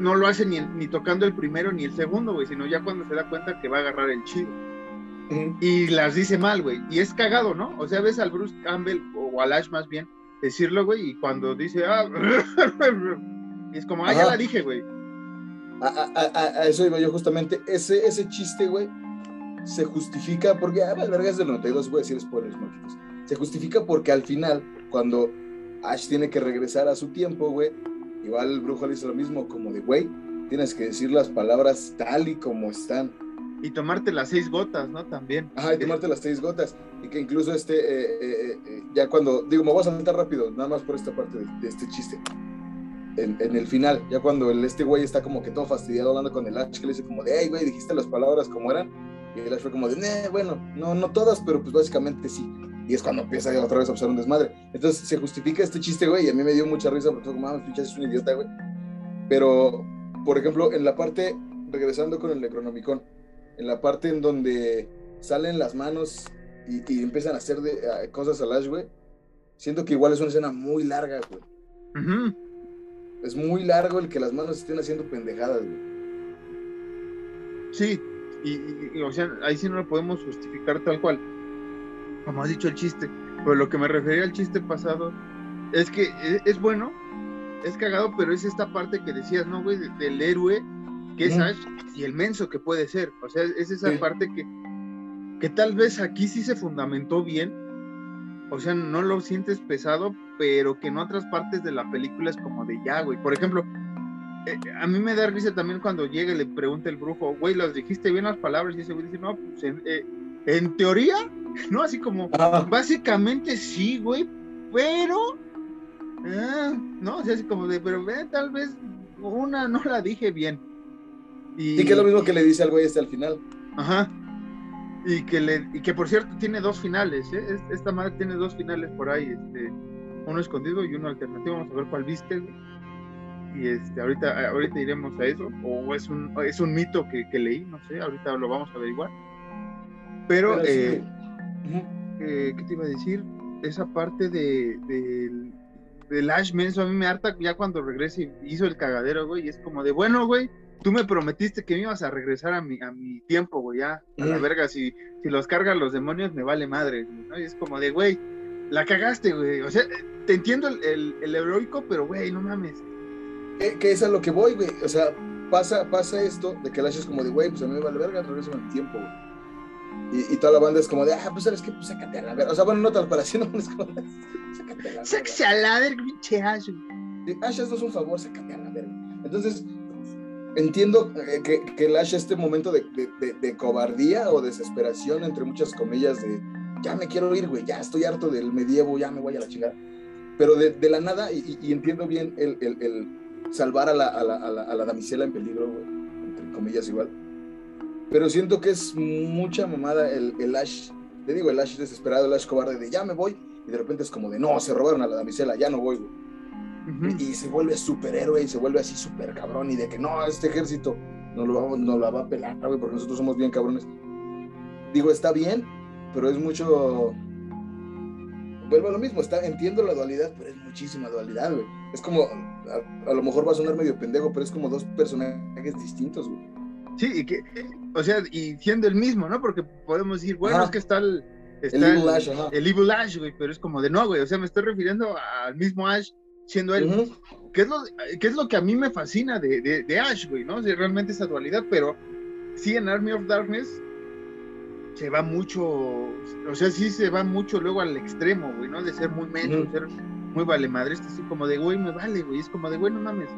no lo hace ni, ni tocando el primero ni el segundo, güey, sino ya cuando se da cuenta que va a agarrar el chido. Y las dice mal, güey. Y es cagado, ¿no? O sea, ves al Bruce Campbell, o al Ash más bien, decirlo, güey, y cuando dice, ah, y es como, ah, ya la dije, güey. A, eso iba yo justamente. Ese, ese chiste, güey, se justifica porque, ah, vergas del 92, voy a decir spoilers, no, Se justifica porque al final, cuando Ash tiene que regresar a su tiempo, güey, Igual el brujo le hizo lo mismo, como de, güey, tienes que decir las palabras tal y como están. Y tomarte las seis gotas, ¿no? También. Ajá, y tomarte las seis gotas. Y que incluso este, eh, eh, eh, ya cuando, digo, me voy a saltar rápido, nada más por esta parte de, este chiste. En, en, el final, ya cuando el, este güey está como que todo fastidiado hablando con el Ash, que le dice como de, hey, güey, dijiste las palabras como eran. Y el Ash fue como de, bueno, no, no todas, pero pues básicamente sí. Y es cuando empieza otra vez a observar un desmadre. Entonces se justifica este chiste, güey, y a mí me dio mucha risa porque como, ah, pinche es un idiota, güey. Pero, por ejemplo, en la parte, regresando con el Necronomicon, en la parte en donde salen las manos y, empiezan a hacer de, cosas a Lash, güey, siento que igual es una escena muy larga, güey. Es muy largo el que las manos estén haciendo pendejadas, güey. Sí, y, o sea, ahí sí no lo podemos justificar tal cual como has dicho el chiste, pero lo que me refería al chiste pasado es que e, es, bueno, es cagado, pero es esta parte que decías, ¿no, güey? Del héroe que es Ash y el menso que puede ser. O sea, es esa parte que, que tal vez aquí sí se fundamentó bien. O sea, no lo sientes pesado, pero que en otras partes de la película es como de ya, güey. Por ejemplo, eh, a mí me da risa también cuando llega y le pregunta el brujo, güey, ¿las dijiste bien las palabras? Y ese güey dice, no, pues eh, en teoría ¿no? Así como, básicamente sí, güey, pero, ah, ¿no? O sea, así como de, pero ve, tal vez una no la dije bien. Y, que es lo mismo que le dice al güey este al final. Ajá. Y que, le, y que por cierto tiene dos finales, ¿eh? Esta madre tiene dos finales por ahí, este, uno escondido y uno alternativo. Vamos a ver cuál viste, Y este, ahorita, ahorita iremos a eso, o es un, es un mito que, que leí, no sé, ahorita lo vamos a averiguar. Pero, eh, eh, ¿qué te iba a decir? Esa parte de, de, del Ash Menso a mí me harta ya cuando regrese y hizo el cagadero, güey, y es como de, bueno, güey, tú me prometiste que me ibas a regresar a mi, a mi tiempo, güey, ya, a la verga, si, si los cargan los demonios me vale madre, ¿no? Y es como de, güey, la cagaste, güey, o sea, te entiendo el, el, heroico, pero, güey, no mames. Que, es a lo que voy, güey, o sea, pasa, pasa esto de que el Ash es como de, güey, pues a mí me vale verga, regreso en el tiempo, güey. Y, y, toda la banda es como de, ah, pues sabes qué, pues sácate a la verga. O sea, bueno, no tal para no es como, sácate a la verga. Sácate a la verga, pinche Ash. Ash, es un favor, sácate a la verga. Entonces, entiendo eh, que, que el Ash este momento de, de, de, cobardía o desesperación, entre muchas comillas, de ya me quiero ir, güey, ya estoy harto del medievo, ya me voy a la chingada. Pero de, de la nada, y, y, entiendo bien el, el, el salvar a la, a, la, a, la, damisela en peligro, güey, entre comillas igual. Pero siento que es mucha mamada el, el Ash, te digo, el Ash desesperado, el Ash cobarde de ya me voy, y de repente es como de no, se robaron a la damisela, ya no voy, güey y, se vuelve superhéroe y se vuelve así súper cabrón y de que no, este ejército no lo, va, no lo va a pelar, güey, porque nosotros somos bien cabrones. Digo, está bien, pero es mucho... Vuelvo a lo mismo, está, entiendo la dualidad, pero es muchísima dualidad, güey. Es como, a, lo mejor va a sonar medio pendejo, pero es como dos personajes distintos, güey. Sí, y que, o sea, y siendo el mismo, ¿no? Porque podemos decir, bueno, es que está el, el Evil Ash, el Evil Ash, güey, pero es como de no, güey, o sea, me estoy refiriendo al mismo Ash siendo él. ¿Qué, es lo, ¿Qué es lo que a mí me fascina de, de, Ash, güey? ¿no? realmente esa dualidad, pero sí en Army of Darkness se va mucho, o sea, sí se va mucho luego al extremo, güey, ¿no? De ser muy menso, ser muy vale madre, es así como de, güey, me vale, güey, es como de, güey, no mames.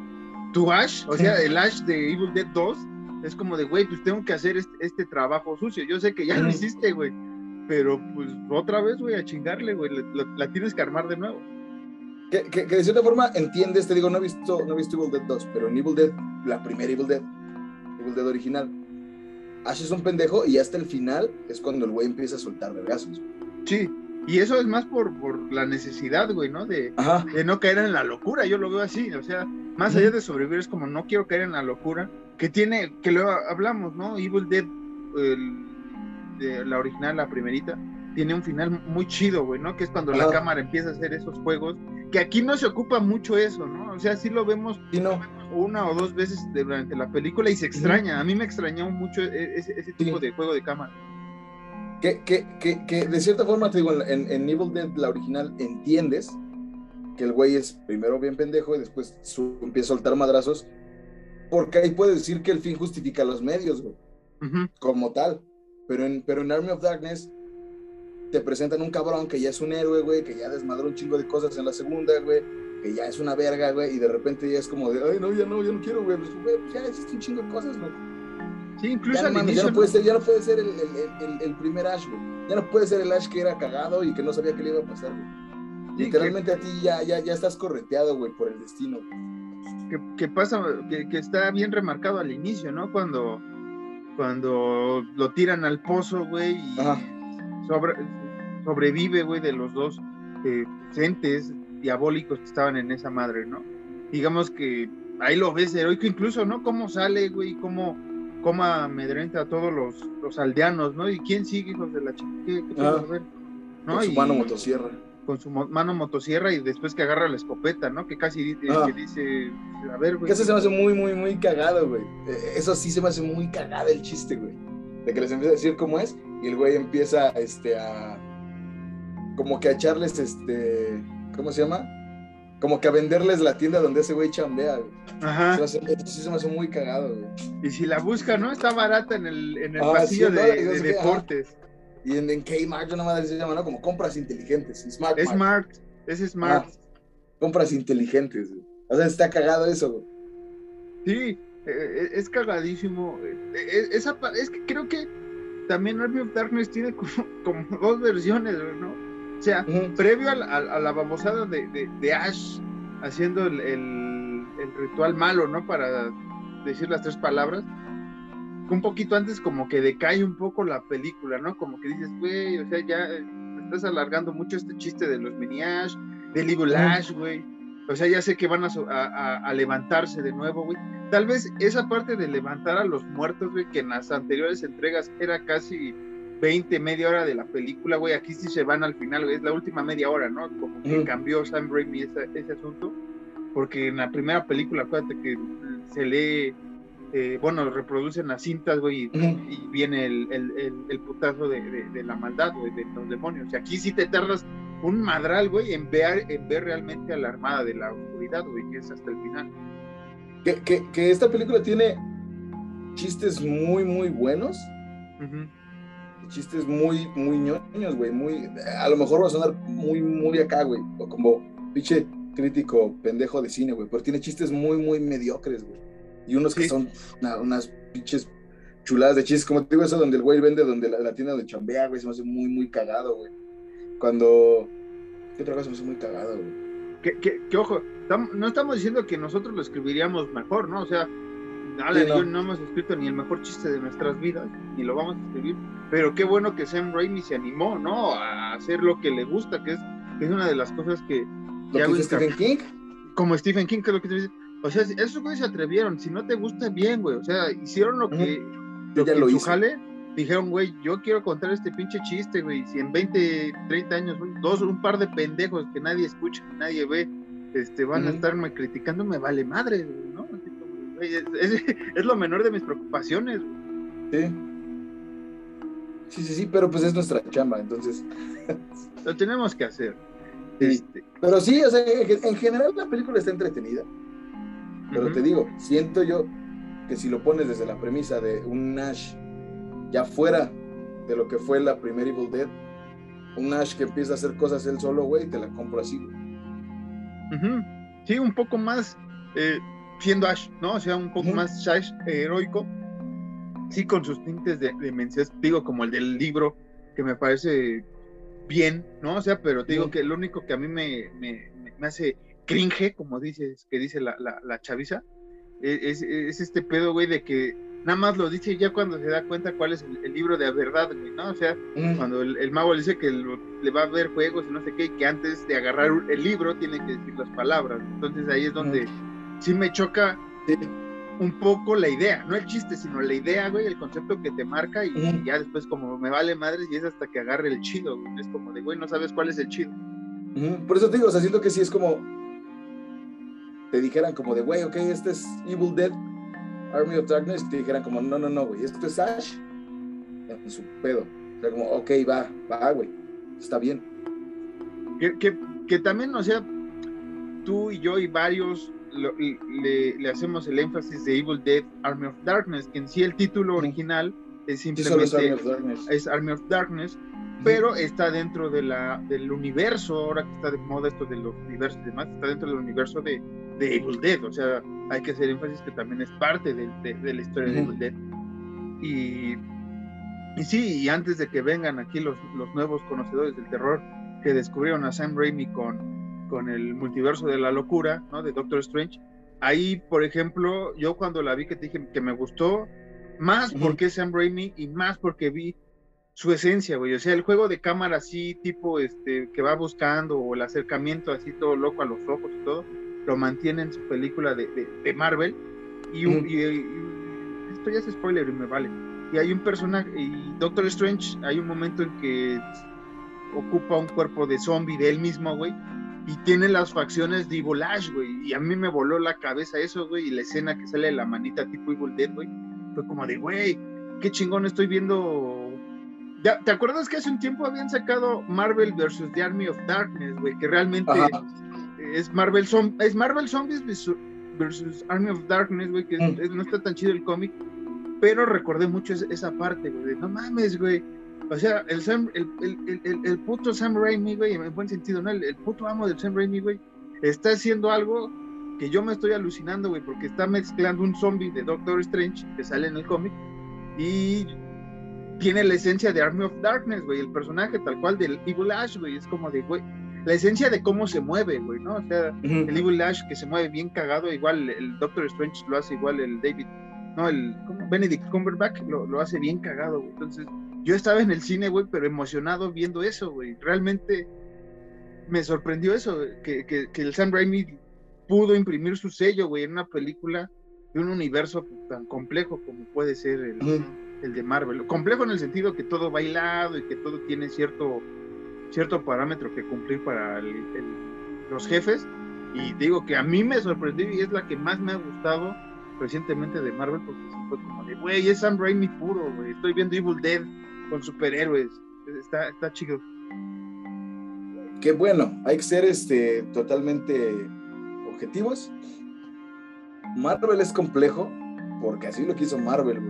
Tu Ash, o sea, el Ash de Evil Dead 2, es como de, güey, pues tengo que hacer este, este trabajo sucio. Yo sé que ya lo hiciste, güey, pero pues otra vez, güey, a chingarle, güey, la tienes que armar de nuevo que, de cierta forma entiendes, te digo, no he visto, no he visto Evil Dead 2, pero en Evil Dead, la primera Evil Dead, Evil Dead original, Ash es un pendejo y hasta el final es cuando el güey empieza a soltar vergazos. Sí, y eso es más por, por la necesidad, güey, ¿no? De, de, no caer en la locura, yo lo veo así, o sea, más allá de sobrevivir es como no quiero caer en la locura, que tiene, que lo hablamos, ¿no? Evil Dead, de la original, la primerita, tiene un final muy chido, güey, ¿no? Que es cuando la cámara empieza a hacer esos juegos, que aquí no se ocupa mucho eso, ¿no? O sea, sí lo vemos una o dos veces durante la película y se extraña. A mí me extrañó mucho e, ese, tipo de juego de cámara. Que, que, que, que, de cierta forma, te digo, en, en Evil Dead, la original, entiendes que el güey es primero bien pendejo y después empieza a soltar madrazos, porque ahí puedes decir que el fin justifica los medios, güey, como tal. Pero en, pero en Army of Darkness te presentan un cabrón que ya es un héroe, güey, que ya desmadró un chingo de cosas en la segunda, güey, que ya es una verga, güey, y de repente ya es como de, ay, no, ya no, ya no quiero, güey, pues, güey, pues ya existe un chingo de cosas, güey. Sí, incluso ya, no, ya no, puede ser, ya no puede ser el, el, el, primer Ash, güey. Ya no puede ser el Ash que era cagado y que no sabía qué le iba a pasar, güey. Literalmente a ti ya, ya, ya estás correteado, güey, por el destino. Que, que, pasa, que, que, está bien remarcado al inicio, ¿no? Cuando, cuando lo tiran al pozo, güey, y sobre, sobrevive, güey, de los dos eh, entes diabólicos que estaban en esa madre, ¿no? Digamos que ahí lo ves heroico incluso, ¿no? Cómo sale, güey, cómo, cómo amedrenta a todos los, los aldeanos, ¿no? ¿Y quién sigue, hijos de la chica? ¿Qué, qué ah, ¿no? Con su mano motosierra. Con su mano motosierra y después que agarra la escopeta, ¿no? Que casi ah. dice, a ver, güey. Que eso se me hace muy, muy, muy cagado, güey. Eh, eso sí se me hace muy cagado el chiste, güey. De que les empieza a decir cómo es y el güey empieza este, a como que a echarles este, ¿cómo se llama? Como que a venderles la tienda donde ese güey chambea, güey. Ajá. Eso, sí se me hace muy cagado, güey. Y si la busca, ¿no? Está barata en el, en el ah, pasillo de, deportes. Y en, en Kmart, yo nomás se llama, ¿no? Como compras inteligentes. Smart. Smart. Es Smart. compras inteligentes, güey. O sea, está cagado eso, güey. Sí, e, e, es cagadísimo. E, esa, es que creo que también Army of Darkness tiene como, como dos versiones, ¿no? O sea, previo a la, babosada de, Ash haciendo el, ritual malo, ¿no? Para decir las tres palabras, un poquito antes como que decae un poco la película, ¿no? Como que dices, güey, o sea, ya eh, estás alargando mucho este chiste de los mini Ash, del Evil Ash, güey. O sea, ya sé que van a, levantarse de nuevo, güey. Tal vez esa parte de levantar a los muertos, güey, que en las anteriores entregas era casi 20, media hora de la película, güey. Aquí sí se van al final, güey. Es la última media hora, ¿no? Como que cambió Sam Raimi ese, ese asunto. Porque en la primera película, acuérdate que se lee eh, bueno, reproducen las cintas, güey, y, viene el, el, putazo de, la maldad, güey, de los demonios. Y aquí sí te tardas un madral, güey, en ver, en ver realmente a la armada de la oscuridad, güey, que es hasta el final. Que, esta película tiene chistes muy, muy buenos. Chistes muy, muy ñoños, güey, muy, a lo mejor va a sonar muy, muy acá, güey, o como pinche crítico pendejo de cine, güey, pero tiene chistes muy, muy mediocres, güey. Y unos que son unas pinches chuladas de chistes. Como te digo, eso donde el güey vende, donde la, tienda de chambea, güey, se me hace muy, muy cagado, güey. Cuando. ¿Qué otra cosa se me hace muy cagado, güey? Que, ojo, no estamos diciendo que nosotros lo escribiríamos mejor, ¿no? O sea, No. no hemos escrito ni el mejor chiste de nuestras vidas, ni lo vamos a escribir, pero qué bueno que Sam Raimi se animó, ¿no? A hacer lo que le gusta, que es, es una de las cosas que... ¿Lo que Stephen King? Como Stephen King, que es lo que te dice o sea, esos güeyes se atrevieron. Si no te gusta, bien, güey. O sea, hicieron lo que, lo que lo jale. Dijeron, güey, yo quiero contar este pinche chiste, güey. Si en 20, 30 años, dos, un par de pendejos que nadie escucha, que nadie ve, este, van a estarme criticando, me vale madre, ¿no? es, lo menor de mis preocupaciones. Sí. Sí, sí, sí, pero pues es nuestra chamba, entonces. lo tenemos que hacer. Este. Pero sí, o sea, en general la película está entretenida. Pero te digo, siento yo que si lo pones desde la premisa de un Nash ya fuera de lo que fue la primera Evil Dead, un Nash que empieza a hacer cosas él solo, güey, te la compro así, Sí, un poco más eh, siendo Ash, ¿no? O sea, un poco más Ash heroico. Sí, con sus tintes de, de digo, como el del libro, que me parece bien, ¿no? O sea, pero te digo que lo único que a mí me, me, me hace cringe, como dices, que dice la, la, chaviza, e, es, este pedo, güey, de que nada más lo dice ya cuando se da cuenta cuál es el, libro de la verdad, güey, ¿no? O sea, mm. cuando el, mago le dice que le va a ver juegos y no sé qué, que antes de agarrar el libro tiene que decir las palabras. Entonces ahí es donde mm. Sí me choca un poco la idea, no el chiste, sino la idea, güey, el concepto que te marca y, ya después como me vale madres y es hasta que agarre el chido, güey. Es como de, güey, no sabes cuál es el chido. Por eso te digo, o sea, siento que sí es como te dijeran como de, güey, ok, este es Evil Dead, Army of Darkness, te dijeran como, no, no, no, güey, esto es Ash en su pedo. O sea, como, ok, va, va, güey, está bien. Que, que, también, o sea, tú y yo y varios le, le, hacemos el énfasis de Evil Dead, Army of Darkness, que en sí el título original es simplemente es, Army of Darkness, pero está dentro de la, del universo, ahora que está de moda esto de los universos y demás, está dentro del universo de, de Evil Dead, o sea, hay que hacer énfasis que también es parte de, de, la historia de Evil Dead. Y, y sí, y antes de que vengan aquí los, los nuevos conocedores del terror que descubrieron a Sam Raimi con, con el multiverso de la locura, ¿no? De Doctor Strange, ahí, por ejemplo, yo cuando la vi que te dije que me gustó, más porque es Sam Raimi y más porque vi su esencia, güey. O sea, el juego de cámara así, tipo, este, que va buscando, o el acercamiento así todo loco a los ojos y todo, lo mantiene en su película de, de, Marvel. Y, esto ya es spoiler y me vale. Y hay un personaje, y Doctor Strange, hay un momento en que ocupa un cuerpo de zombie de él mismo, güey. Y tiene las facciones de Evil Ash, güey. Y a mí me voló la cabeza eso, güey. Y la escena que sale de la manita tipo Evil Dead, güey. Fue como de, güey, qué chingón estoy viendo. ¿Te acuerdas que hace un tiempo habían sacado Marvel vs. The Army of Darkness, güey? Que realmente es Marvel, es Marvel Zombies versus Army of Darkness, güey, que mm. no está tan chido el cómic, pero recordé mucho esa parte, güey, no mames, güey. O sea, el, Sam, el, el, el, puto Sam Raimi, güey, en buen sentido, ¿no? El, puto amo del Sam Raimi, güey, está haciendo algo que yo me estoy alucinando, güey, porque está mezclando un zombie de Doctor Strange que sale en el cómic y tiene la esencia de Army of Darkness, güey, el personaje tal cual del Evil Ash, güey, es como de, güey, la esencia de cómo se mueve, güey, ¿no? O sea, el Evil Ash que se mueve bien cagado, igual el Doctor Strange lo hace igual el David no, el Benedict Cumberbatch lo, lo hace bien cagado, güey. Entonces, yo estaba en el cine, güey, pero emocionado viendo eso, güey. Realmente me sorprendió eso, que, que, que, el Sam Raimi pudo imprimir su sello, güey, en una película de un universo tan complejo como puede ser el, el, de Marvel. Complejo en el sentido que todo bailado y que todo tiene cierto, cierto parámetro que cumplir para los jefes. Y digo que a mí me sorprendió y es la que más me ha gustado recientemente de Marvel porque fue como de, güey, es Sam Raimi puro, güey. Estoy viendo Evil Dead con superhéroes. Está, está chido. Qué bueno, hay que ser este, totalmente objetivos. Marvel es complejo porque así lo quiso Marvel.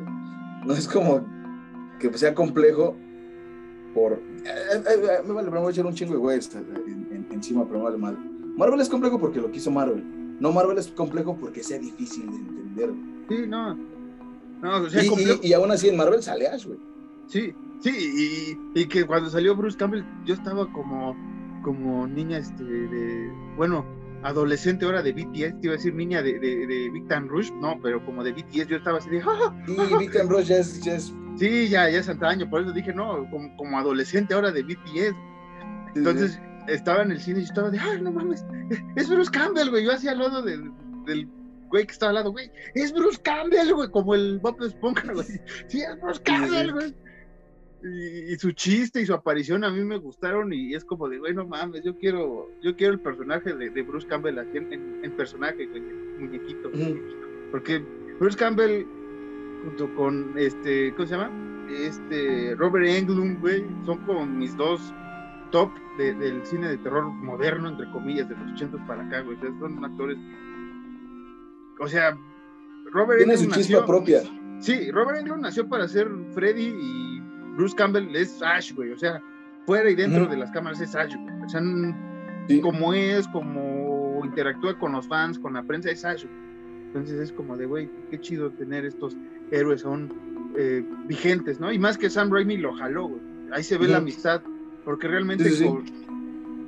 No es como que sea complejo por. Eh, eh, eh, me vale, me voy a echar un chingo de güey encima, pero me vale mal. Marvel es complejo porque lo quiso Marvel. No, Marvel es complejo porque sea difícil de entender. Sí, no. no o sea, y, y, aún así en Marvel sale Ash, güey. Sí, sí, y, y, que cuando salió Bruce Campbell, yo estaba como, como niña, este, de, bueno, adolescente ahora de BTS, te iba a decir niña de, de, de Victor Rush, no, pero como de BTS yo estaba así de, ¡Ah! Sí, Victor Rush ya es, ya es... Sí, ya, ya es antaño, por eso dije, no, como, como adolescente ahora de BTS. Entonces, estaba en el cine y estaba de, ay, no mames, es Bruce Campbell, güey. Yo hacía al lado del, del güey que estaba al lado, güey, es Bruce Campbell, güey, como el Bob Esponja, güey. Sí, es Bruce Campbell, güey. Y, su chiste y su aparición a mí me gustaron y es como de, güey, no mames, yo quiero, yo quiero el personaje de, de Bruce Campbell aquí en, personaje, güey, muñequito, Porque Bruce Campbell, junto con este, ¿cómo se llama? Este, Robert Englund, güey, son como mis dos top del cine de terror moderno, entre comillas, de los 80 para acá, güey. son actores. O sea, Robert Tiene su chispa propia. Sí, Robert Englund nació para ser Freddy y Bruce Campbell es Ash, güey. O sea, fuera y dentro de las cámaras es Ash, güey. O sea, como es, como interactúa con los fans, con la prensa, es Ash. Entonces es como de, güey, qué chido tener estos héroes son eh, vigentes, ¿no? Y más que Sam Raimi lo jaló, güey. Ahí se ve la amistad porque realmente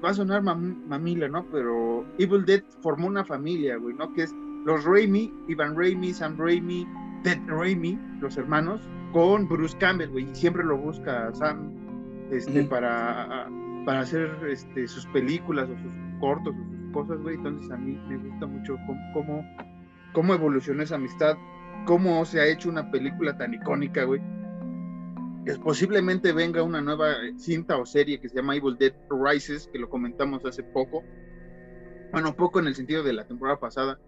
va a sonar mamila, ¿no? Pero Evil Dead formó una familia, güey, ¿no? Que es los Raimi, Ivan Raimi, Sam Raimi, Ted Raimi, los hermanos, con Bruce Campbell, güey, y siempre lo busca Sam este, para, para hacer este, sus películas o sus cortos o sus cosas, güey. Entonces a mí me gusta mucho cómo, cómo evolucionó esa amistad, cómo se ha hecho una película tan icónica, güey posiblemente venga una nueva cinta o serie que se llama Evil Dead Rises, que lo comentamos hace poco. Bueno, poco en el sentido de la temporada pasada,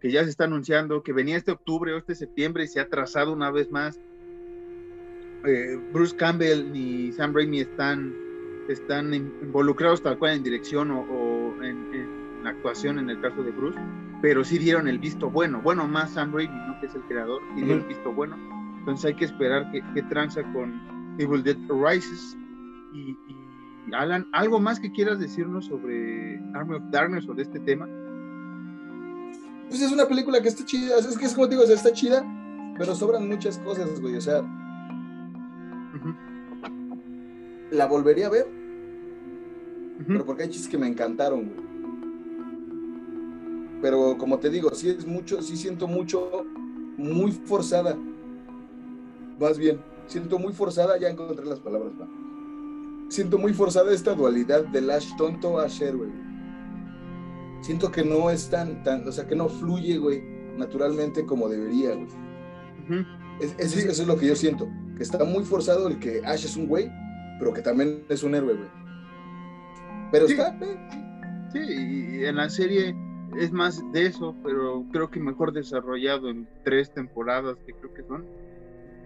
que ya se está anunciando, que venía este octubre o este septiembre y se ha trazado una vez más. Eh, Bruce Campbell ni Sam Raimi están, están involucrados tal cual en dirección o, en, actuación en el caso de Bruce, pero sí dieron el visto bueno, bueno más Sam Raimi, ¿no? que es el creador, y dio el visto bueno entonces hay que esperar que, tranza con Evil Dead Rises. Y, Alan, ¿algo más que quieras decirnos sobre Army of Darkness o de este tema? Pues es una película que está chida, es que es como te digo, está chida, pero sobran muchas cosas, güey, o sea. La volvería a ver, pero porque hay chistes que me encantaron, güey. Pero como te digo, sí es mucho, sí siento mucho, muy forzada más bien, siento muy forzada, ya encontré las palabras, Siento muy forzada esta dualidad del Ash tonto a Ash güey. Siento que no es tan, tan, o sea, que no fluye, güey, naturalmente como debería, güey. eso es lo que yo siento, que está muy forzado el que Ash es un güey, pero que también es un héroe, güey. Pero está... Sí, y en la serie es más de eso, pero creo que mejor desarrollado en tres temporadas, que creo que son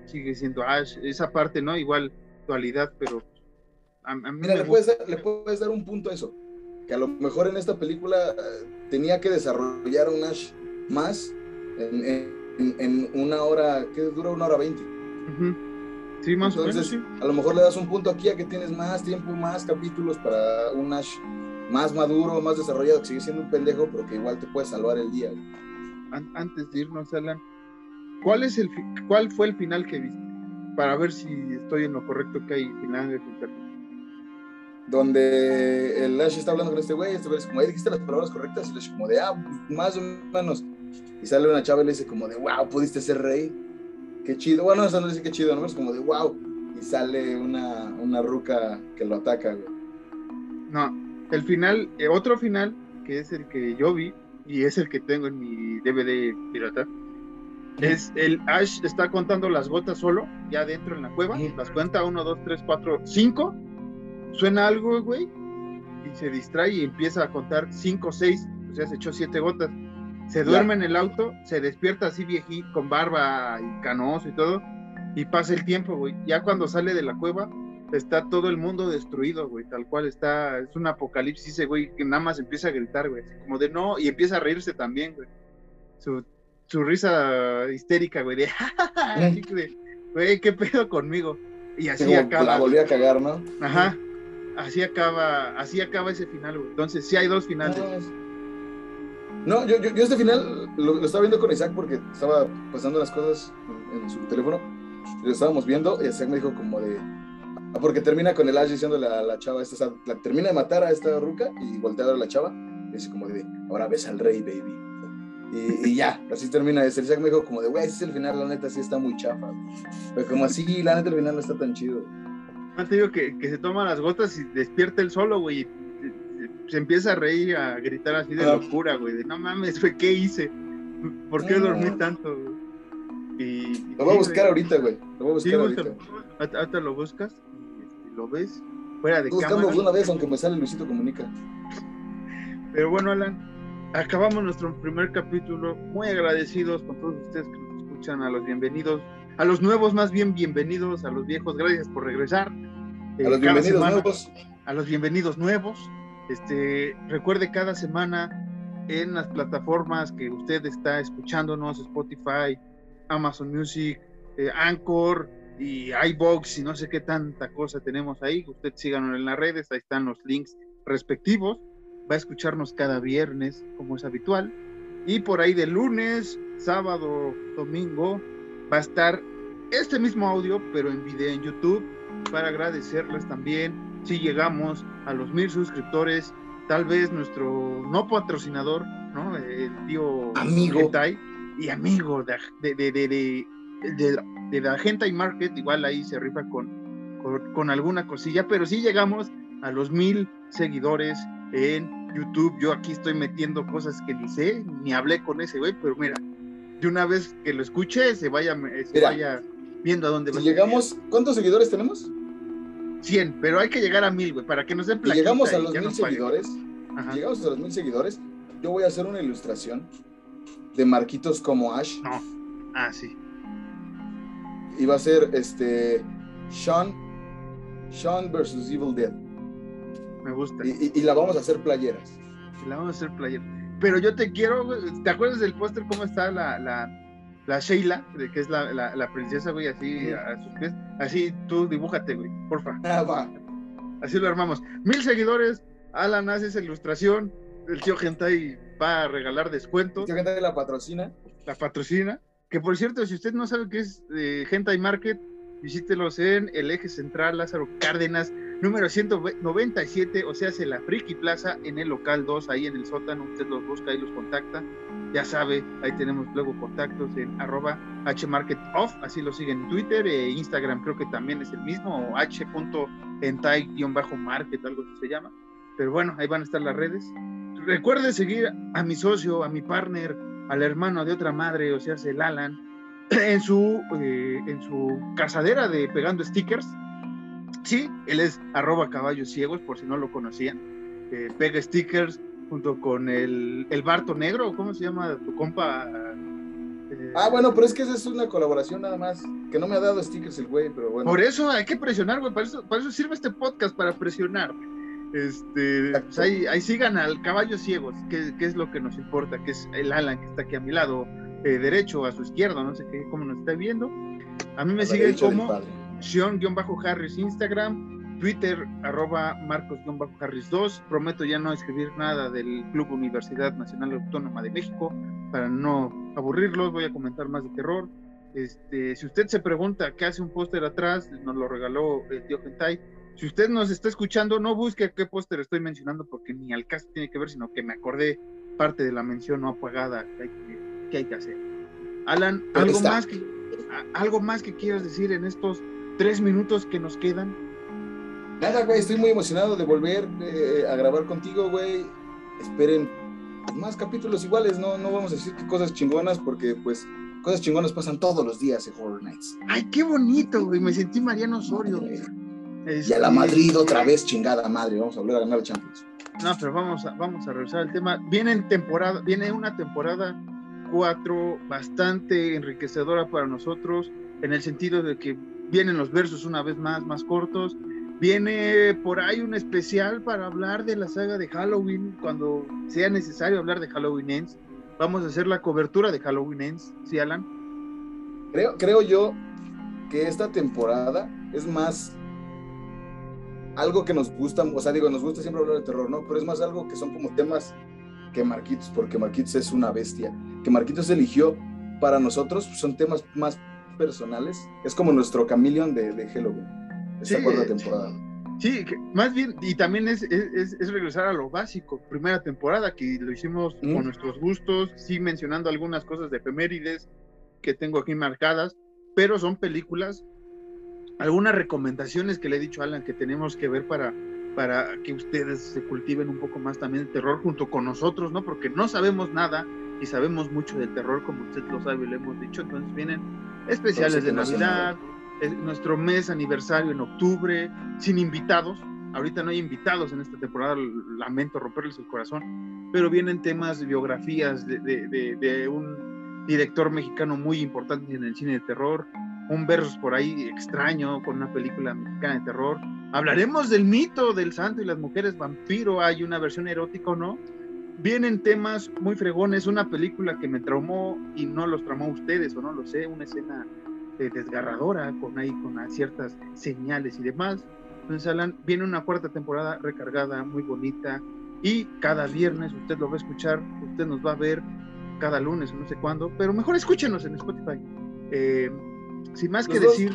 sigue siendo Ash, esa parte, ¿no? Igual dualidad, pero a, Mira, le puedes, dar, le puedes, dar, un punto a eso, que a lo mejor en esta película eh, tenía que desarrollar un Ash más en, en, una hora, que dura una hora veinte. Sí, más o menos. Sí. A lo mejor le das un punto aquí a que tienes más tiempo, más capítulos para un Ash más maduro, más desarrollado, que sigue siendo un pendejo, pero que igual te puede salvar el día. Antes de irnos, Alan, ¿Cuál, es el, ¿Cuál fue el final que viste? Para ver si estoy en lo correcto que hay final de Donde el Ash está hablando con este güey, este güey es como, dijiste las palabras correctas, el Ash como de, ah, más o menos. y sale una chava y le dice como de, wow, pudiste ser rey. Qué chido. Bueno, eso no dice qué chido, ¿no? Es como de, wow. Y sale una, una ruca que lo ataca, güey. No, el final, eh, otro final, que es el que yo vi, y es el que tengo en mi DVD pirata, es el Ash está contando las gotas solo, ya dentro en la cueva, las cuenta 1, 2, 3, 4, 5, suena algo, güey, y se distrae y empieza a contar 5, 6, o sea, se echó 7 gotas, se duerme en el auto, se despierta así viejito, con barba y canoso y todo, y pasa el tiempo, güey, ya cuando sale de la cueva, está todo el mundo destruido, güey, tal cual está, es un apocalipsis, güey, que nada más empieza a gritar, güey, como de no, y empieza a reírse también, güey. Su, su risa histérica, güey, de, güey, ¿qué pedo conmigo? Y así acaba. La volví a cagar, ¿no? Ajá. Así acaba, así acaba ese final, güey. Entonces, sí hay dos finales. No, yo, yo, este final lo, estaba viendo con Isaac porque estaba pasando las cosas en, su teléfono. Lo estábamos viendo y Isaac me dijo como de... Ah, porque termina con el Ash diciendo a la, chava, esta, la, termina de matar a esta ruca y voltea a la chava y dice como de, ahora ves al rey, baby. Y, ya, así termina ese. Isaac me dijo como de, güey, ese es el final, la neta sí está muy chafa. Pero como así, la neta el final no está tan chido. No te digo que, que se toma las gotas y despierta el solo, güey. Se empieza a reír, a gritar así de ah. locura, güey. De no mames, güey, ¿qué hice? ¿Por qué dormí tanto, Y, lo voy a buscar ahorita, güey. Lo voy a buscar ahorita. Ahorita lo buscas y lo ves fuera de Buscamos una vez, aunque me sale Luisito Comunica. Pero bueno, Alan, acabamos nuestro primer capítulo. Muy agradecidos con todos ustedes que nos escuchan, a los bienvenidos, a los nuevos más bien bienvenidos, a los viejos, gracias por regresar. a los bienvenidos nuevos. A los bienvenidos nuevos. Este, recuerde cada semana en las plataformas que usted está escuchándonos, Spotify, Amazon Music, eh, Anchor y iBox y no sé qué tanta cosa tenemos ahí. Usted síganos en las redes, ahí están los links respectivos va a escucharnos cada viernes, como es habitual. Y por ahí de lunes, sábado, domingo, va a estar este mismo audio, pero en video en YouTube, para agradecerles también si llegamos a los mil suscriptores, tal vez nuestro no patrocinador, ¿no? El tío amigo y amigo de, de, de, de, la gente y market, igual ahí se rifa con, con, con alguna cosilla, pero si llegamos a los mil seguidores en YouTube. Yo aquí estoy metiendo cosas que ni sé, ni hablé con ese güey, pero mira, de una vez que lo escuche, se vaya, se vaya viendo a dónde va. llegamos, ¿cuántos seguidores tenemos? 100, pero hay que llegar a mil, güey, para que nos den plaquita. llegamos a los mil seguidores, llegamos a los mil seguidores, yo voy a hacer una ilustración de marquitos como Ash. No. Ah, sí. Y va a ser este Sean, Sean versus Evil Dead me gusta. Y, la vamos a hacer playeras. la vamos a hacer playeras. Pero yo te quiero, ¿te acuerdas del póster cómo está la, la, la Sheila, de que es la, la, princesa, güey, así a sus pies? Así tú dibújate, güey, porfa. Ah, va. Así lo armamos. Mil seguidores, Alan hace esa ilustración, el tío Gentai va a regalar descuentos. El tío Gentai la patrocina. La patrocina. Que por cierto, si usted no sabe qué es eh, Gentai Market, visítelos en el eje central Lázaro Cárdenas, número 197, o sea, hace la Friki Plaza en el local 2, ahí en el sótano, usted los busca y los contacta, ya sabe, ahí tenemos luego contactos en arroba hmarketoff, así lo siguen en Twitter, e Instagram creo que también es el mismo, h.entai-market, algo así se llama, pero bueno, ahí van a estar las redes. Recuerde seguir a mi socio, a mi partner, al hermano de otra madre, o sea, el Alan, en su, eh, en su casadera de pegando stickers, Sí, él es arroba caballos ciegos, por si no lo conocían. Eh, pega stickers junto con el, el Barto Negro, ¿cómo se llama tu compa? Eh, ah, bueno, pero es que esa es una colaboración nada más, que no me ha dado stickers el güey, pero bueno. Por eso hay que presionar, güey, para eso, para eso sirve este podcast, para presionar. Este, pues ahí, ahí, sigan al caballo ciegos, que, que, es lo que nos importa, que es el Alan que está aquí a mi lado, eh, derecho, a su izquierda, no sé qué, cómo nos está viendo. A mí me sigue como Sean-Harris Instagram, Twitter, arroba Marcos-Harris2. Prometo ya no escribir nada del Club Universidad Nacional Autónoma de México para no aburrirlos. Voy a comentar más de terror. Este, si usted se pregunta qué hace un póster atrás, nos lo regaló el tío Gentai. Si usted nos está escuchando, no busque qué póster estoy mencionando porque ni al caso tiene que ver, sino que me acordé parte de la mención no apagada que hay que qué hay que hacer. Alan, ¿algo más, que, ¿algo más que quieras decir en estos tres minutos que nos quedan? Nada, güey, estoy muy emocionado de volver eh, a grabar contigo, güey. Esperen más capítulos iguales, no, no vamos a decir que cosas chingonas porque pues cosas chingonas pasan todos los días en Horror Nights. Ay, qué bonito, güey, me sentí Mariano Osorio. Y a la Madrid otra vez, chingada madre, vamos a volver a ganar la Champions. No, pero vamos a, vamos a revisar el tema. Viene en temporada, viene una temporada 4 bastante enriquecedora para nosotros, en el sentido de que vienen los versos una vez más, más cortos. Viene por ahí un especial para hablar de la saga de Halloween, cuando sea necesario hablar de Halloween Ends. Vamos a hacer la cobertura de Halloween Ends, ¿sí, Alan? Creo, creo yo que esta temporada es más algo que nos gusta, o sea, digo, nos gusta siempre hablar de terror, ¿no? Pero es más algo que son como temas que Marquitos, porque Marquitos es una bestia, que Marquitos eligió para nosotros, son temas más personales, es como nuestro Chameleon de, de Halloween, esta cuarta temporada. Sí, más bien, y también es, es, es, regresar a lo básico, primera temporada, que lo hicimos con nuestros gustos, sí mencionando algunas cosas de efemérides que tengo aquí marcadas, pero son películas algunas recomendaciones que le he dicho a Alan que tenemos que ver para, para que ustedes se cultiven un poco más también el terror junto con nosotros, ¿no? Porque no sabemos nada y sabemos mucho del terror, como usted lo sabe y le hemos dicho. Entonces vienen especiales de Navidad, nuestro mes aniversario en octubre, sin invitados. Ahorita no hay invitados en esta temporada, lamento romperles el corazón, pero vienen temas, biografías de, de, de un director mexicano muy importante en el cine de terror, un versus por ahí extraño con una película mexicana de terror. Hablaremos del mito del santo y las mujeres vampiro, hay una versión erótica o no. Vienen temas muy fregones, una película que me traumó y no los traumó ustedes o no lo sé, una escena eh, desgarradora con ahí con ciertas señales y demás. Entonces, Alan, viene una cuarta temporada recargada, muy bonita y cada viernes usted lo va a escuchar, usted nos va a ver cada lunes o no sé cuándo, pero mejor escúchenos en Spotify. Eh, sin más que decir,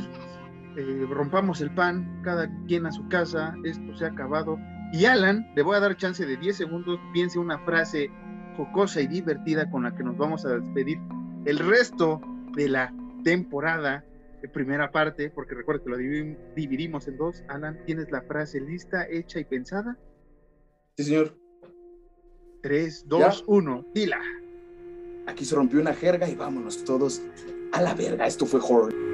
eh, rompamos el pan, cada quien a su casa, esto se ha acabado. Y Alan, le voy a dar chance de 10 segundos, piense una frase jocosa y divertida con la que nos vamos a despedir el resto de la temporada, de primera parte, porque recuerda que lo dividimos en dos. Alan, ¿tienes la frase lista, hecha y pensada? Sí, señor. 3, 2, 1, dila. Aquí se rompió una jerga y vámonos todos a la verga. Esto fue horror.